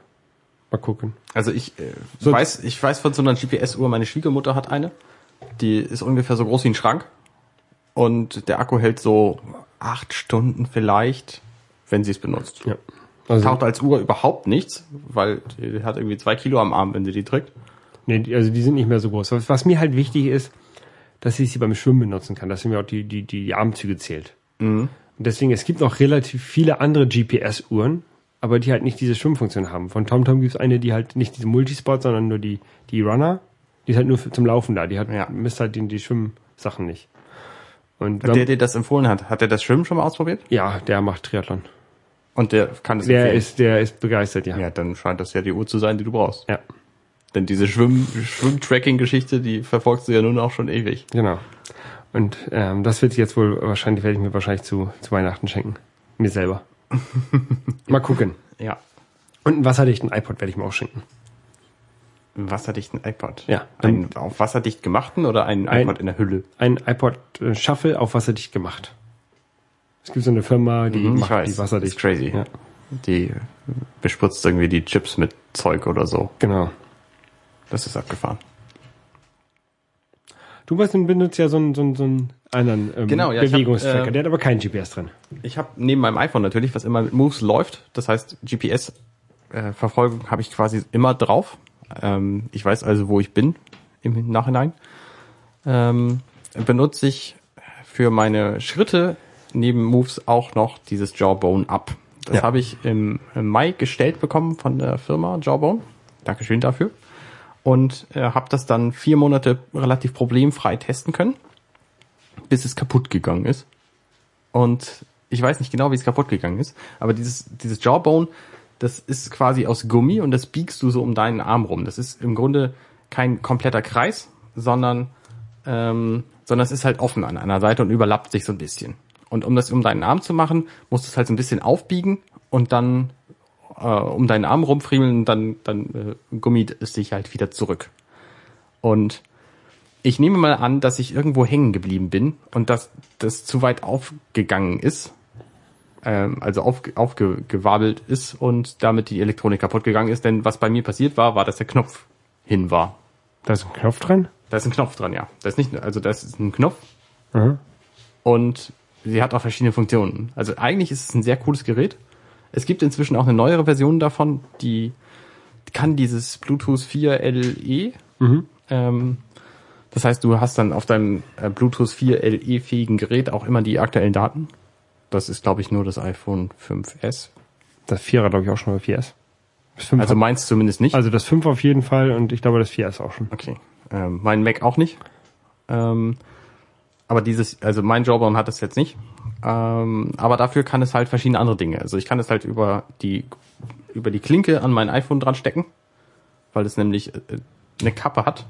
Mal gucken. Also ich äh, So- weiß, ich weiß von so einer GPS-Uhr, meine Schwiegermutter hat eine. Die ist ungefähr so groß wie ein Schrank. Und der Akku hält so acht Stunden vielleicht, wenn sie es benutzt. Ja. Also, Taucht als Uhr überhaupt nichts, weil die hat irgendwie zwei Kilo am Arm, wenn sie die trägt. nee, also die sind nicht mehr so groß. Was, was mir halt wichtig ist, dass ich sie beim Schwimmen benutzen kann, dass sie mir auch die, die, die Armzüge zählt. Mhm. Und deswegen, es gibt noch relativ viele andere GPS-Uhren, aber die halt nicht diese Schwimmfunktion haben. Von TomTom gibt es eine, die halt nicht diese Multisport, sondern nur die, die Runner. Die ist halt nur für, zum Laufen da. Die hat, Ja. misst halt die, die Schwimmsachen nicht. Und Der, der dir das empfohlen hat, hat er das Schwimmen schon mal ausprobiert? ja, der macht Triathlon. Und der kann es Der empfehlen? ist, der ist begeistert, ja. Ja, dann scheint das ja die Uhr zu sein, die du brauchst. Ja, Denn diese Schwimm Schwimm-Tracking-Geschichte, die verfolgst du ja nun auch schon ewig. genau. Und ähm, das wird jetzt wohl wahrscheinlich, werde ich mir wahrscheinlich zu, zu Weihnachten schenken. Mir selber. [laughs] Mal gucken. Ja. Und einen wasserdichten iPod werde ich mir auch schenken. Einen wasserdichten iPod. Ja. Ein auf wasserdicht gemachten oder ein, Ein- iPod in der Hülle? Ein iPod äh, Shuffle auf wasserdicht gemacht. Es gibt so eine Firma, die Mhm, ich macht weiß. die wasserdicht. Ist crazy. Ja, Die bespritzt irgendwie die Chips mit Zeug oder so. genau. Das ist abgefahren. Du weißt, du benutzt ja so einen, so einen, so einen anderen ähm, Genau, ja, ich hab, Bewegungstracker. äh, der hat aber keinen GPS drin. Ich habe neben meinem iPhone natürlich, was immer mit Moves läuft, das heißt GPS äh, habe ich quasi immer drauf. Ähm, ich weiß also, wo ich bin im Nachhinein. Ähm, benutze ich für meine Schritte neben Moves auch noch dieses Jawbone Up. Das Ja. habe ich im, im Mai gestellt bekommen von der Firma Jawbone. Dankeschön dafür. Und äh, habe das dann vier Monate relativ problemfrei testen können, bis es kaputt gegangen ist. Und ich weiß nicht genau, wie es kaputt gegangen ist, aber dieses, dieses Jawbone, das ist quasi aus Gummi und das biegst du so um deinen Arm rum. Das ist im Grunde kein kompletter Kreis, sondern, ähm, sondern es ist halt offen an einer Seite und überlappt sich so ein bisschen. Und um das um deinen Arm zu machen, musst du es halt so ein bisschen aufbiegen und dann äh, um deinen Arm rumfriemeln und dann, dann äh, gummiert es sich halt wieder zurück. Und ich nehme mal an, dass ich irgendwo hängen geblieben bin und dass das zu weit aufgegangen ist, ähm, also auf, aufgewabelt ist und damit die Elektronik kaputt gegangen ist. Denn was bei mir passiert war, war, dass der Knopf hin war. Da ist ein Knopf dran. Da ist ein Knopf dran, ja. Da ist nicht, also das ist ein Knopf Mhm. und sie hat auch verschiedene Funktionen. Also eigentlich ist es ein sehr cooles Gerät. Es gibt inzwischen auch eine neuere Version davon, die kann dieses Bluetooth 4 LE. Ähm, das heißt, du hast dann auf deinem äh, Bluetooth 4 LE fähigen Gerät auch immer die aktuellen Daten. Das ist, glaube ich, nur das iPhone 5S. Das Vierer glaube ich auch schon, oder 4S. Das 5 Also meins zumindest nicht. also das 5 auf jeden Fall und ich glaube das 4S auch schon. Okay. Ähm, mein Mac auch nicht. Ähm, aber dieses, also mein Jawbone hat es jetzt nicht. Ähm, aber dafür kann es halt verschiedene andere Dinge. Also ich kann es halt über die über die Klinke an mein iPhone dran stecken, weil es nämlich äh, eine Kappe hat,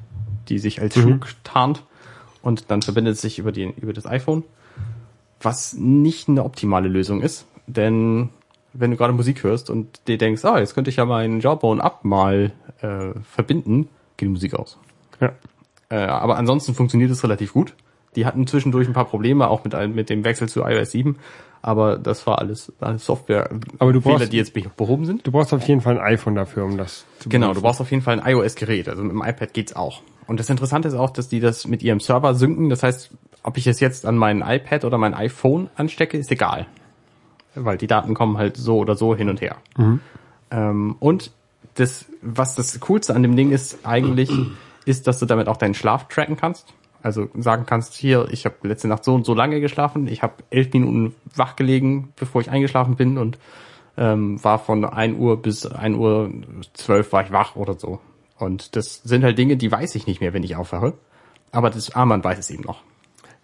die sich als Schmuck tarnt und dann verbindet es sich über die über das iPhone, was nicht eine optimale Lösung ist, denn wenn du gerade Musik hörst und dir denkst, ah, jetzt könnte ich ja meinen Jawbone ab mal äh, verbinden, geht die Musik aus. Ja. Äh, aber ansonsten funktioniert es relativ gut. Die hatten zwischendurch ein paar Probleme, auch mit, mit dem Wechsel zu iOS 7. Aber das war alles, alles Software, Aber du Fehler, brauchst- die jetzt be- behoben sind. Du brauchst auf jeden Fall ein iPhone dafür, um das zu Genau, benutzen. du brauchst auf jeden Fall ein iOS-Gerät. Also mit dem iPad geht's auch. Und das Interessante ist auch, dass die das mit ihrem Server synken. Das heißt, ob ich es jetzt an mein iPad oder mein iPhone anstecke, ist egal. Weil die Daten kommen halt so oder so hin und her. Ähm, und das, was das Coolste an dem Ding ist eigentlich, ist, dass du damit auch deinen Schlaf tracken kannst. Also sagen kannst, hier, ich habe letzte Nacht so und so lange geschlafen, ich habe elf Minuten wach gelegen, bevor ich eingeschlafen bin und ähm, war von 1 Uhr bis 1 Uhr 12 war ich wach oder so. Und das sind halt Dinge, die weiß ich nicht mehr, wenn ich aufwache. Aber das Armband weiß es eben noch.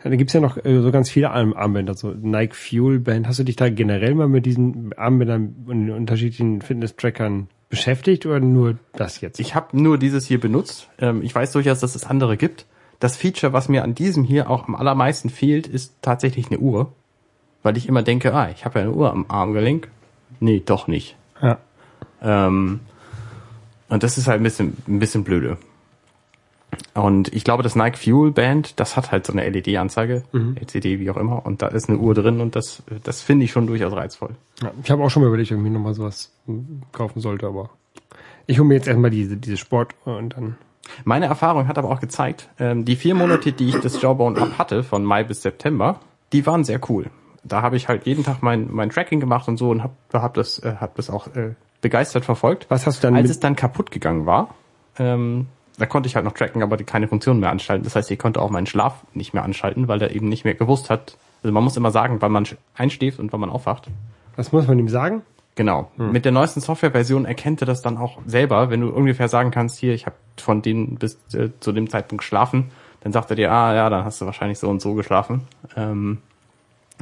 Ja, da gibt's ja noch äh, so ganz viele Arm Armbänder, so Nike Fuel Band. Hast du dich da generell mal mit diesen Armbändern und den unterschiedlichen Fitness-Trackern beschäftigt oder nur das jetzt? Ich habe nur dieses hier benutzt. Ähm, ich weiß durchaus, dass es andere gibt. Das Feature, was mir an diesem hier auch am allermeisten fehlt, ist tatsächlich eine Uhr. Weil ich immer denke, ah, ich habe ja eine Uhr am Armgelenk. Nee, doch nicht. ja. Ähm, und das ist halt ein bisschen, ein bisschen blöde. Und ich glaube, das Nike Fuel Band, das hat halt so eine LED-Anzeige, LCD, wie auch immer, und da ist eine Uhr drin und das, das finde ich schon durchaus reizvoll. ja. Ich habe auch schon mal überlegt, ob ich mir nochmal sowas kaufen sollte, aber ich hole mir jetzt erstmal diese, diese Sportuhr und dann. Meine Erfahrung hat aber auch gezeigt, ähm, die vier Monate, die ich das Jawbone Up hatte, von Mai bis September, die waren sehr cool. Da habe ich halt jeden Tag mein, mein Tracking gemacht und so und habe hab das, äh, hab das auch äh, begeistert verfolgt. Was hast du dann Als es dann kaputt gegangen war, ähm, da konnte ich halt noch tracken, aber die keine Funktion mehr anschalten. Das heißt, ich konnte auch meinen Schlaf nicht mehr anschalten, weil er eben nicht mehr gewusst hat. Also man muss immer sagen, wann man sch- einschläft und wann man aufwacht. Was muss man ihm sagen? Genau. Mit der neuesten Softwareversion erkennt er das dann auch selber, wenn du ungefähr sagen kannst, hier, ich habe von denen bis äh, zu dem Zeitpunkt geschlafen, dann sagt er dir, ah ja, dann hast du wahrscheinlich so und so geschlafen. Ähm,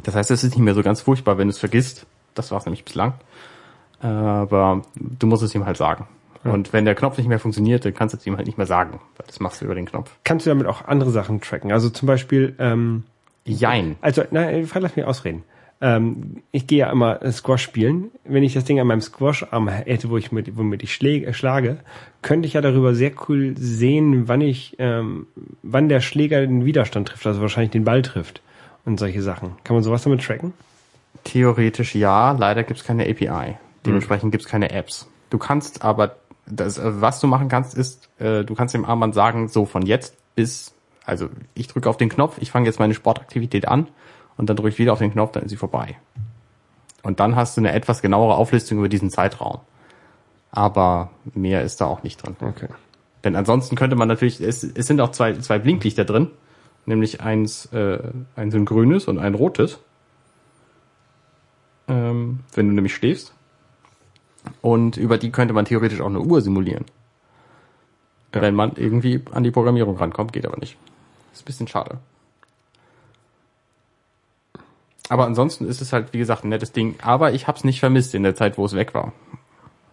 das heißt, es ist nicht mehr so ganz furchtbar, wenn du es vergisst. Das war es nämlich bislang. Aber du musst es ihm halt sagen. Und wenn der Knopf nicht mehr funktioniert, dann kannst du es ihm halt nicht mehr sagen. Weil das machst du über den Knopf. Kannst du damit auch andere Sachen tracken? Also zum Beispiel, ähm, Jein. also, nein, lass mich ausreden. Ähm, ich gehe ja immer äh, Squash spielen. Wenn ich das Ding an meinem Squash-Arm hätte, wo ich mit, womit ich schläge, äh, schlage, könnte ich ja darüber sehr cool sehen, wann ich, ähm, wann der Schläger den Widerstand trifft, also wahrscheinlich den Ball trifft und solche Sachen. Kann man sowas damit tracken? Theoretisch ja, leider gibt's keine API. Dementsprechend gibt's keine Apps. Du kannst aber, das, äh, was du machen kannst, ist, äh, du kannst dem Armband sagen, so von jetzt bis, also ich drücke auf den Knopf, ich fange jetzt meine Sportaktivität an und dann drücke ich wieder auf den Knopf, dann ist sie vorbei. Und dann hast du eine etwas genauere Auflistung über diesen Zeitraum. Aber mehr ist da auch nicht drin. Okay. Denn ansonsten könnte man natürlich, es, es sind auch zwei, zwei Blinklichter drin, nämlich eins, äh, ein so ein grünes und ein rotes. Ähm, wenn du nämlich schläfst. Und über die könnte man theoretisch auch eine Uhr simulieren. Ja. Wenn man irgendwie an die Programmierung rankommt, geht aber nicht. Ist ein bisschen schade. Aber ansonsten ist es halt, wie gesagt, ein nettes Ding. Aber ich habe es nicht vermisst in der Zeit, wo es weg war.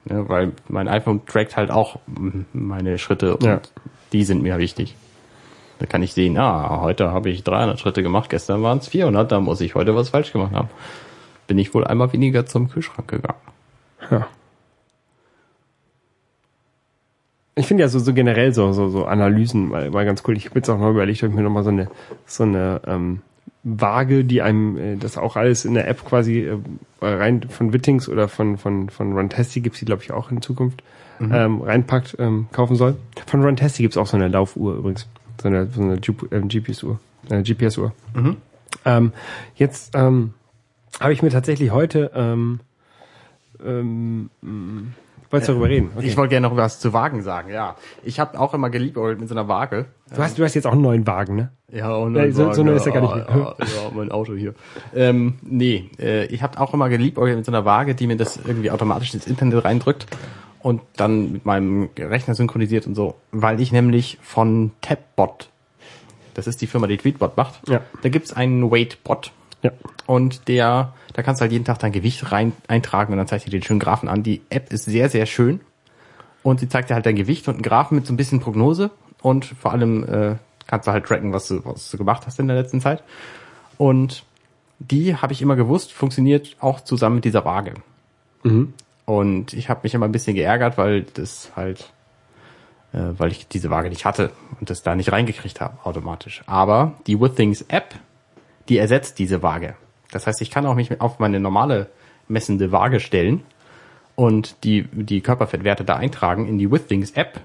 Ja, weil mein iPhone trackt halt auch meine Schritte und Ja. die sind mir wichtig. Da kann ich sehen, ah, heute habe ich 300 Schritte gemacht, gestern waren es 400, da muss ich heute was falsch gemacht haben. Bin ich wohl einmal weniger zum Kühlschrank gegangen. Ja. Ich finde ja so, so generell so, so, so Analysen mal, mal ganz cool. Ich habe jetzt auch mal überlegt, ob ich mir nochmal so eine, so eine ähm, Waage, die einem äh, das auch alles in der App quasi äh, rein von Wittings oder von, von, von Runtastic gibt's die, glaube ich, auch in Zukunft ähm, reinpackt, ähm, kaufen soll. Von Runtastic gibt's auch so eine Laufuhr übrigens. So eine, so eine G- äh, GPS-Uhr. Eine GPS-Uhr. Ähm, jetzt ähm, habe ich mir tatsächlich heute ähm, ähm, wolltest darüber reden. Okay. Ich wollte gerne noch was zu Wagen sagen, ja. Ich habe auch immer geliebäugelt mit so einer Waage. du hast du hast jetzt auch einen neuen Wagen, ne? Ja, und Ja, so- so neu ist er gar nicht mehr. Ja, ja, mein Auto hier. Ähm, nee, äh, ich habe auch immer geliebäugelt mit so einer Waage, die mir das irgendwie automatisch ins Internet reindrückt und dann mit meinem Rechner synchronisiert und so, weil ich nämlich von Tabbot, das ist die Firma, die Tweetbot macht, Ja. da gibt's einen Weightbot Ja. und der, da kannst du halt jeden Tag dein Gewicht rein eintragen und dann zeigt dir den schönen Graphen an. Die App ist sehr, sehr schön und sie zeigt dir halt dein Gewicht und einen Graphen mit so ein bisschen Prognose und vor allem äh, kannst du halt tracken, was du, was du gemacht hast in der letzten Zeit. Und die habe ich immer gewusst, funktioniert auch zusammen mit dieser Waage. Und ich habe mich immer ein bisschen geärgert, weil das halt, äh, weil ich diese Waage nicht hatte und das da nicht reingekriegt habe automatisch. Aber die Withings App, die ersetzt diese Waage. Das heißt, ich kann auch mich auf meine normale messende Waage stellen und die, die Körperfettwerte da eintragen in die Withings App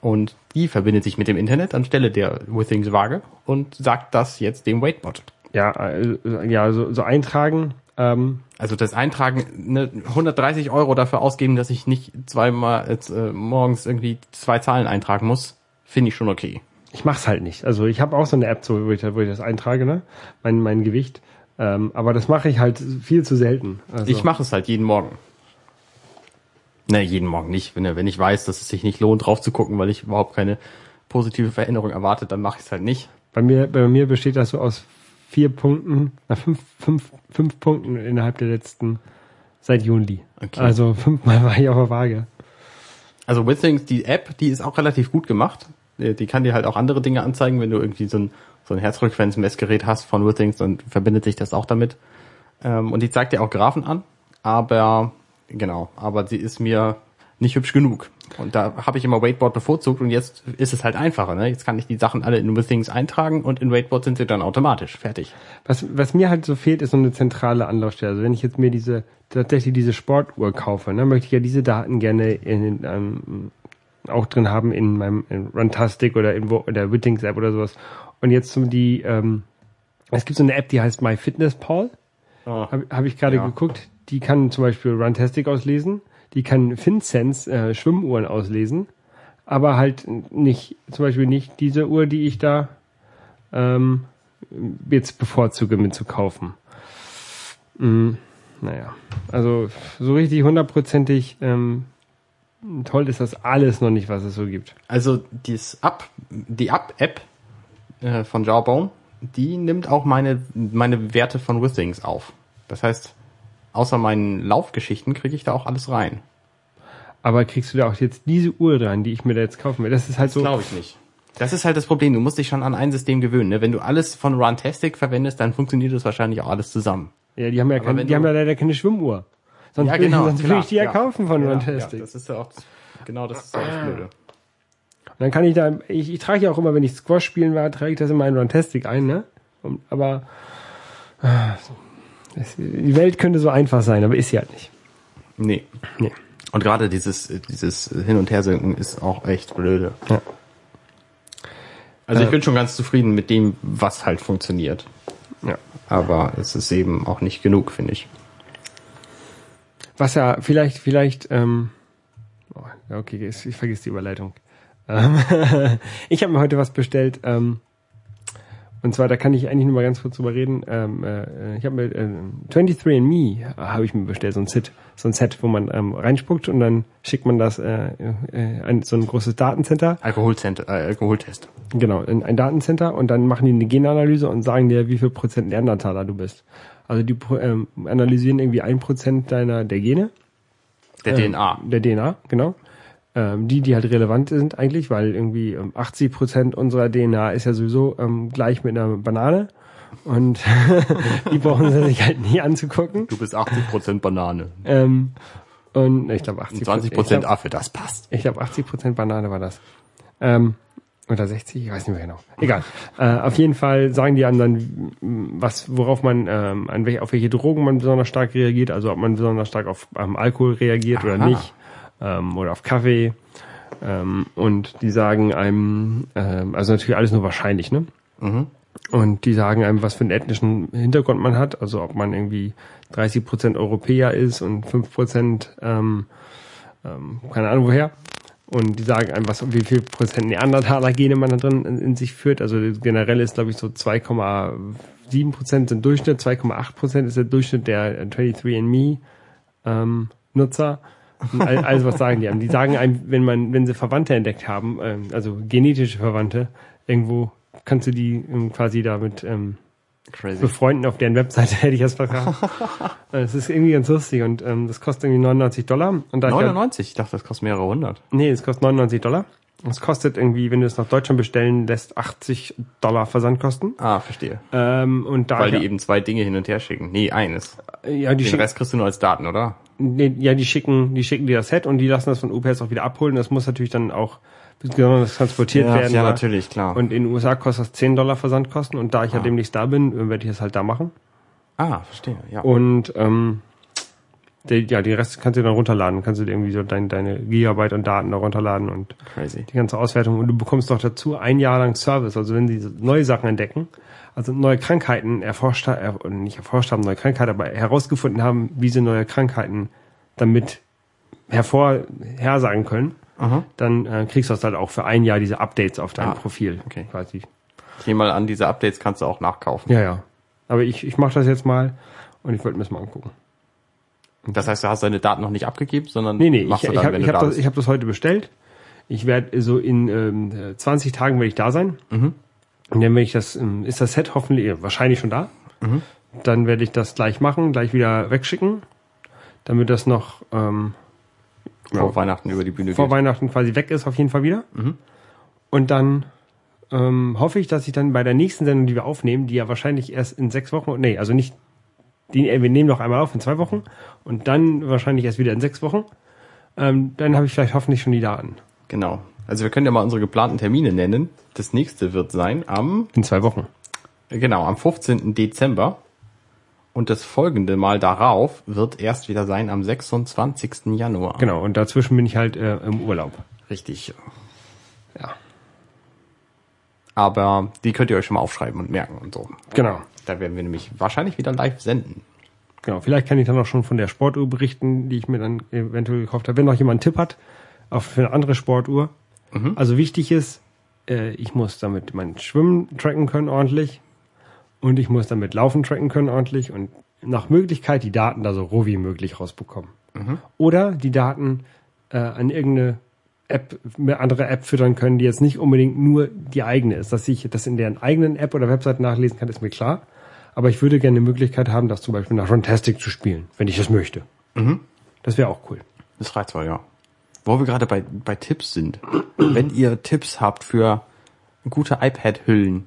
und die verbindet sich mit dem Internet anstelle der Withings Waage und sagt das jetzt dem Weightbot. Ja, äh, ja, so, so eintragen. Ähm, Also das Eintragen, ne, 130 Euro dafür ausgeben, dass ich nicht zweimal jetzt, äh, morgens irgendwie zwei Zahlen eintragen muss, finde ich schon okay. Ich mach's halt nicht. Also ich habe auch so eine App, so, wo, ich, wo ich das eintrage, ne? Mein, mein Gewicht. Ähm, aber das mache ich halt viel zu selten. Also, Ich mache es halt jeden Morgen. Ne, jeden Morgen nicht. Wenn, wenn ich weiß, dass es sich nicht lohnt, drauf zu gucken, weil ich überhaupt keine positive Veränderung erwarte, dann mache ich es halt nicht. bei mir, bei mir besteht das so aus vier Punkten, na, fünf, fünf, fünf Punkten innerhalb der letzten seit Juli. Okay. Also fünfmal war ich auf der Waage. Also Withings, die App, die ist auch relativ gut gemacht. Äh, Die kann dir halt auch andere Dinge anzeigen, wenn du irgendwie so ein, so ein Herzfrequenzmessgerät hast von Withings, dann verbindet sich das auch damit. Ähm, und die zeigt dir auch Graphen an, aber genau, aber sie ist mir nicht hübsch genug. Und da habe ich immer Weightboard bevorzugt und jetzt ist es halt einfacher. Ne? Jetzt kann ich die Sachen alle in Withings eintragen und in Weightboard sind sie dann automatisch fertig. Was, was mir halt so fehlt, ist so eine zentrale Anlaufstelle. Also wenn ich jetzt mir diese, tatsächlich diese Sportuhr kaufe, ne, möchte ich ja diese Daten gerne in, ähm, auch drin haben in meinem in Runtastic oder in wo, der Wittings App oder sowas. Und jetzt so die, ähm, es gibt so eine App, die heißt MyFitnessPal. Oh. Habe hab ich gerade Ja. geguckt. Die kann zum Beispiel Runtastic auslesen. Die kann FinSense äh, Schwimmuhren auslesen. Aber halt nicht, zum Beispiel nicht diese Uhr, die ich da ähm, jetzt bevorzuge mitzukaufen. Mm, naja, also so richtig hundertprozentig ähm, toll ist das alles noch nicht, was es so gibt. Also dies Up, die Up-App äh, von Jawbone, die nimmt auch meine, meine Werte von Withings auf. Das heißt, außer meinen Laufgeschichten kriege ich da auch alles rein. Aber kriegst du da auch jetzt diese Uhr dran, die ich mir da jetzt kaufen will? Das ist halt Das so. glaube ich nicht. Das ist halt das Problem. Du musst dich schon an ein System gewöhnen. Ne? Wenn du alles von Runtastic verwendest, dann funktioniert das wahrscheinlich auch alles zusammen. Ja, die haben ja, Aber kein, wenn die haben ja leider keine Schwimmuhr. Sonst, Ja, genau. sonst will ich die ja, kaufen von Ja, Runtastic. Ja, das ist ja auch, genau das ist ja das Blöde. Und dann kann ich da, ich, ich trage ja auch immer, wenn ich Squash spielen war, trage ich das immer in Runtastic ein, ne? Aber äh, es, die Welt könnte so einfach sein, aber ist sie halt nicht. Nee. Nee. Und gerade dieses, dieses Hin- und Hersinken ist auch echt blöde. Ja. Also ich Äh. bin schon ganz zufrieden mit dem, was halt funktioniert. Ja. Aber es ist eben auch nicht genug, finde ich. Was ja vielleicht, vielleicht, ähm, oh, okay, ich, vergiss die Überleitung. Ähm, [laughs] ich habe mir heute was bestellt. Ähm, und zwar, da kann ich eigentlich nur mal ganz kurz drüber reden. Ähm, äh, ich habe mir äh, 23andMe habe ich mir bestellt, so ein Set, so ein Set, wo man ähm, reinspuckt und dann schickt man das äh, äh, ein, so ein großes Datencenter. Alkoholcenter, äh, Alkoholtest. Genau, in ein Datencenter und dann machen die eine Genanalyse und sagen dir, wie viel Prozent Neandertaler du bist. Also die ähm, analysieren irgendwie ein Prozent deiner der Gene. Der äh, DNA. Der DNA, genau. Ähm, die, die halt relevant sind eigentlich, weil irgendwie ähm, 80 Prozent unserer DNA ist ja sowieso ähm, gleich mit einer Banane. Und [laughs] die brauchen sie sich halt nie anzugucken. Du bist 80% Banane. Ähm, und ich glaube 80 Und 20% ich glaub, Affe, das passt. ich glaube 80 Prozent Banane war das. Ähm, oder 60, ich weiß nicht mehr genau. Egal. Äh, auf jeden Fall sagen die einem dann, was, worauf man, ähm, an welche, auf welche Drogen man besonders stark reagiert, also ob man besonders stark auf ähm, Alkohol reagiert oder Aha. nicht, ähm, oder auf Kaffee. Ähm, und die sagen einem, ähm, also natürlich alles nur wahrscheinlich, ne? Und die sagen einem, was für einen ethnischen Hintergrund man hat, also ob man irgendwie 30 Prozent Europäer ist und 5 Prozent, ähm, ähm, keine Ahnung woher. Und die sagen einem, was, wie viel Prozent Neandertaler-Gene man da drin in, in sich führt. Also generell ist, glaube ich, so 2,7 Prozent sind Durchschnitt, 2,8 Prozent ist der Durchschnitt der 23andMe ähm, Nutzer. Also was sagen die einem? Die sagen einem, wenn man, wenn sie Verwandte entdeckt haben, ähm, also genetische Verwandte, irgendwo kannst du die ähm, quasi damit ähm, Crazy. befreunden auf deren Webseite, [laughs] hätte ich das verraten. [laughs] Das ist irgendwie ganz lustig und ähm, das kostet irgendwie 99 Dollar. Und da ich ja- 99? Ich dachte, das kostet mehrere hundert. Nee, es kostet 99 Dollar. Es kostet irgendwie, wenn du es nach Deutschland bestellen lässt, 80 Dollar Versandkosten. Ah, verstehe. Ähm, und da Weil die eben zwei Dinge hin und her schicken. Nee, eines. ja, die Den Rest kriegst du nur als Daten, oder? nee, ja, die schicken, die schicken dir das Set und die lassen das von UPS auch wieder abholen. Das muss natürlich dann auch besonders transportiert Ja, werden. ja, natürlich, klar. Und in den USA kostet das 10 Dollar Versandkosten und da ich ja Ah. demnächst da bin, werde ich das halt da machen. Ah, verstehe, ja. Und ähm, der, ja, den Rest kannst du dann runterladen. Kannst du dir irgendwie so dein, deine Gigabyte und Daten da runterladen und Crazy. die ganze Auswertung. Und du bekommst noch dazu ein Jahr lang Service. Also wenn sie neue Sachen entdecken, also neue Krankheiten erforscht haben, äh, nicht erforscht haben, neue Krankheiten, aber herausgefunden haben, wie sie neue Krankheiten damit hervorhersagen können, Aha. dann äh, kriegst du das halt auch für ein Jahr diese Updates auf dein Ah, Profil okay. quasi. Ich nehme mal an, diese Updates kannst du auch nachkaufen. Ja, ja. Aber ich, ich mache das jetzt mal und ich wollte mir das mal angucken. Das heißt, du hast deine Daten noch nicht abgegeben, sondern Nee, nee, ich, machst ich du dann, habe wenn ich hab da das, ich hab das heute bestellt. Ich werde so in ähm, 20 Tagen werde ich da sein. Mhm. Und dann werde ich das, ähm, ist das Set hoffentlich wahrscheinlich schon da. Mhm. Dann werde ich das gleich machen, gleich wieder wegschicken, damit das noch ähm, vor ja, Weihnachten über die Bühne vor geht. Weihnachten quasi weg ist, auf jeden Fall wieder. Mhm. Und dann ähm, hoffe ich, dass ich dann bei der nächsten Sendung, die wir aufnehmen, die ja wahrscheinlich erst in sechs Wochen, nee, also nicht, die, äh, wir nehmen noch einmal auf in zwei Wochen und dann wahrscheinlich erst wieder in sechs Wochen. Ähm, dann habe ich vielleicht hoffentlich schon die Daten. Genau. Also wir können ja mal unsere geplanten Termine nennen. Das nächste wird sein am, In zwei Wochen. äh, genau, am 15. Dezember. Und das folgende Mal darauf wird erst wieder sein am 26. Januar. Genau, und dazwischen bin ich halt äh, im Urlaub. Richtig. Ja. Aber die könnt ihr euch schon mal aufschreiben und merken und so. Genau. Da werden wir nämlich wahrscheinlich wieder live senden. Genau. Vielleicht kann ich dann auch schon von der Sportuhr berichten, die ich mir dann eventuell gekauft habe. Wenn noch jemand einen Tipp hat, auf für eine andere Sportuhr. Also wichtig ist, äh, ich muss damit mein Schwimmen tracken können ordentlich. Und ich muss damit Laufen tracken können ordentlich und nach Möglichkeit die Daten da so roh wie möglich rausbekommen. Oder die Daten äh, an irgendeine App, eine andere App füttern können, die jetzt nicht unbedingt nur die eigene ist. Dass ich das in deren eigenen App oder Website nachlesen kann, ist mir klar. Aber ich würde gerne eine Möglichkeit haben, das zum Beispiel nach Runtastic zu spielen, wenn ich das möchte. Das wäre auch cool. Das reizt zwar, ja. Wo wir gerade bei, bei Tipps sind. Wenn ihr Tipps habt für gute iPad-Hüllen,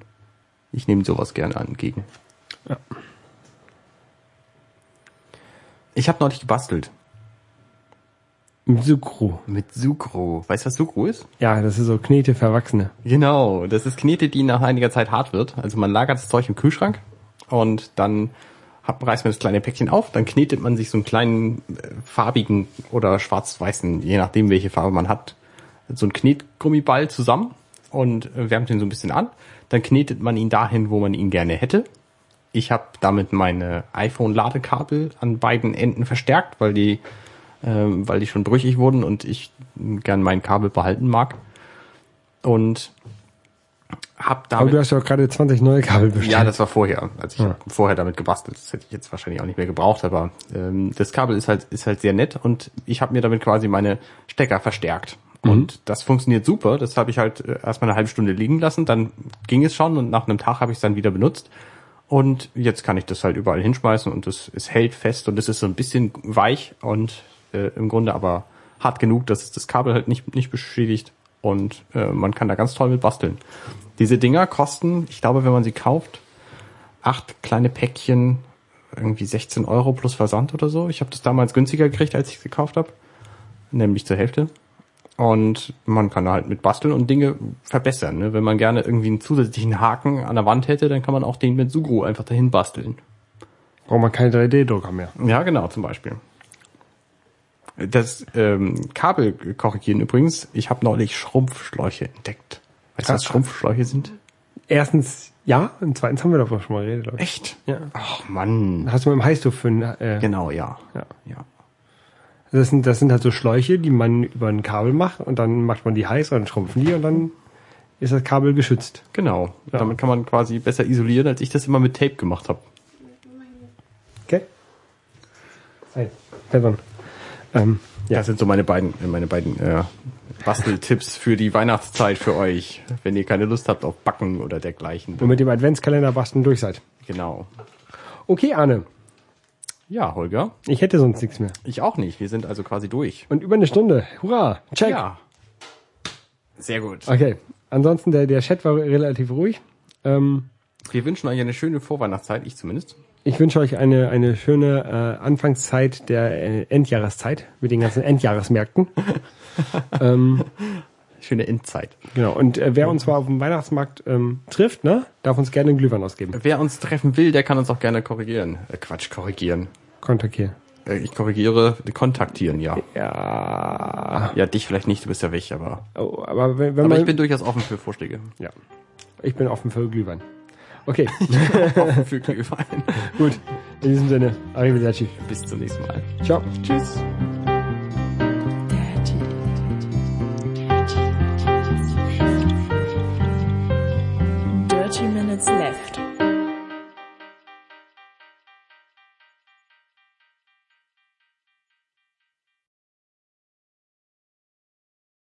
ich nehme sowas gerne entgegen. Ja. Ich habe neulich gebastelt. Mit Sucru. Mit Sucro. Weißt du, was Sucro ist? Ja, das ist so Knete für Erwachsene. Genau, das ist Knete, die nach einiger Zeit hart wird. Also man lagert das Zeug im Kühlschrank und dann hat, reißt man das kleine Päckchen auf, dann knetet man sich so einen kleinen äh, farbigen oder schwarz-weißen, je nachdem welche Farbe man hat, so einen Knetgummiball zusammen und äh, wärmt ihn so ein bisschen an. Dann knetet man ihn dahin, wo man ihn gerne hätte. Ich habe damit meine iPhone-Ladekabel an beiden Enden verstärkt, weil die ähm, weil die schon brüchig wurden und ich gern mein Kabel behalten mag. Und hab Aber du damit hast ja auch gerade 20 neue Kabel bestellt. ja, das war vorher. Also ich Ja. hab vorher damit gebastelt. Das hätte ich jetzt wahrscheinlich auch nicht mehr gebraucht, aber ähm, das Kabel ist halt ist halt sehr nett und ich habe mir damit quasi meine Stecker verstärkt. Und das funktioniert super. Das habe ich halt äh, erstmal eine halbe Stunde liegen lassen, dann ging es schon und nach einem Tag habe ich es dann wieder benutzt. Und jetzt kann ich das halt überall hinschmeißen und es, es hält fest und es ist so ein bisschen weich und äh, im Grunde aber hart genug, dass es das Kabel halt nicht, nicht beschädigt und äh, man kann da ganz toll mit basteln. Diese Dinger kosten, ich glaube, wenn man sie kauft, acht kleine Päckchen, irgendwie 16 Euro plus Versand oder so. Ich habe das damals günstiger gekriegt, als ich es gekauft habe, nämlich zur Hälfte. Und man kann da halt mit basteln und Dinge verbessern. Ne? Wenn man gerne irgendwie einen zusätzlichen Haken an der Wand hätte, dann kann man auch den mit Sugru einfach dahin basteln. Braucht man keine 3D-Drucker mehr. Ja, genau, zum Beispiel. Das ähm, Kabel korrigieren übrigens, ich habe neulich Schrumpfschläuche entdeckt. Weißt du, was. Schrumpfschläuche sind? Erstens ja, und zweitens haben wir davon schon mal geredet. Echt? Ja. Ach Mann. Hast du mit dem Heißluftföhn, äh, Genau, ja. Ja. ja. Das sind, das sind halt so Schläuche, die man über ein Kabel macht und dann macht man die heiß und dann schrumpfen die und dann ist das Kabel geschützt. Genau. Damit kann man quasi besser isolieren, als ich das immer mit Tape gemacht habe. Okay? Hey, Stefan. Ähm, ja. Das sind so meine beiden, meine beiden äh, Basteltipps für die Weihnachtszeit für euch, wenn ihr keine Lust habt auf Backen oder dergleichen. Und mit dem Adventskalender basteln durch seid. Genau. Okay, Arne. Ja, Holger. Ich hätte sonst nichts mehr. Ich auch nicht. Wir sind also quasi durch. Und über eine Stunde. Hurra. Check. Ja. Sehr gut. Okay. Ansonsten, der, der Chat war relativ ruhig. Ähm, Wir wünschen euch eine schöne Vorweihnachtszeit, ich zumindest. ich wünsche euch eine, eine schöne äh, Anfangszeit der äh, Endjahreszeit mit den ganzen Endjahresmärkten. [laughs] ähm, Schöne Endzeit. genau. Und äh, wer uns mal auf dem Weihnachtsmarkt ähm, trifft, ne, darf uns gerne einen Glühwein ausgeben. Wer uns treffen will, der kann uns auch gerne korrigieren. Äh, Quatsch, korrigieren. Kontaktieren. Äh, ich korrigiere, kontaktieren, ja. Ja. Ja, dich vielleicht nicht, du bist ja weg, aber, Oh, aber wenn, wenn aber man, ich bin durchaus offen für Vorschläge. ja. Ich bin offen für Glühwein. Okay, [laughs] offen für Glühwein. gut. In diesem Sinne, arrivederci. Bis zum nächsten Mal. Ciao. Tschüss. Minutes Left.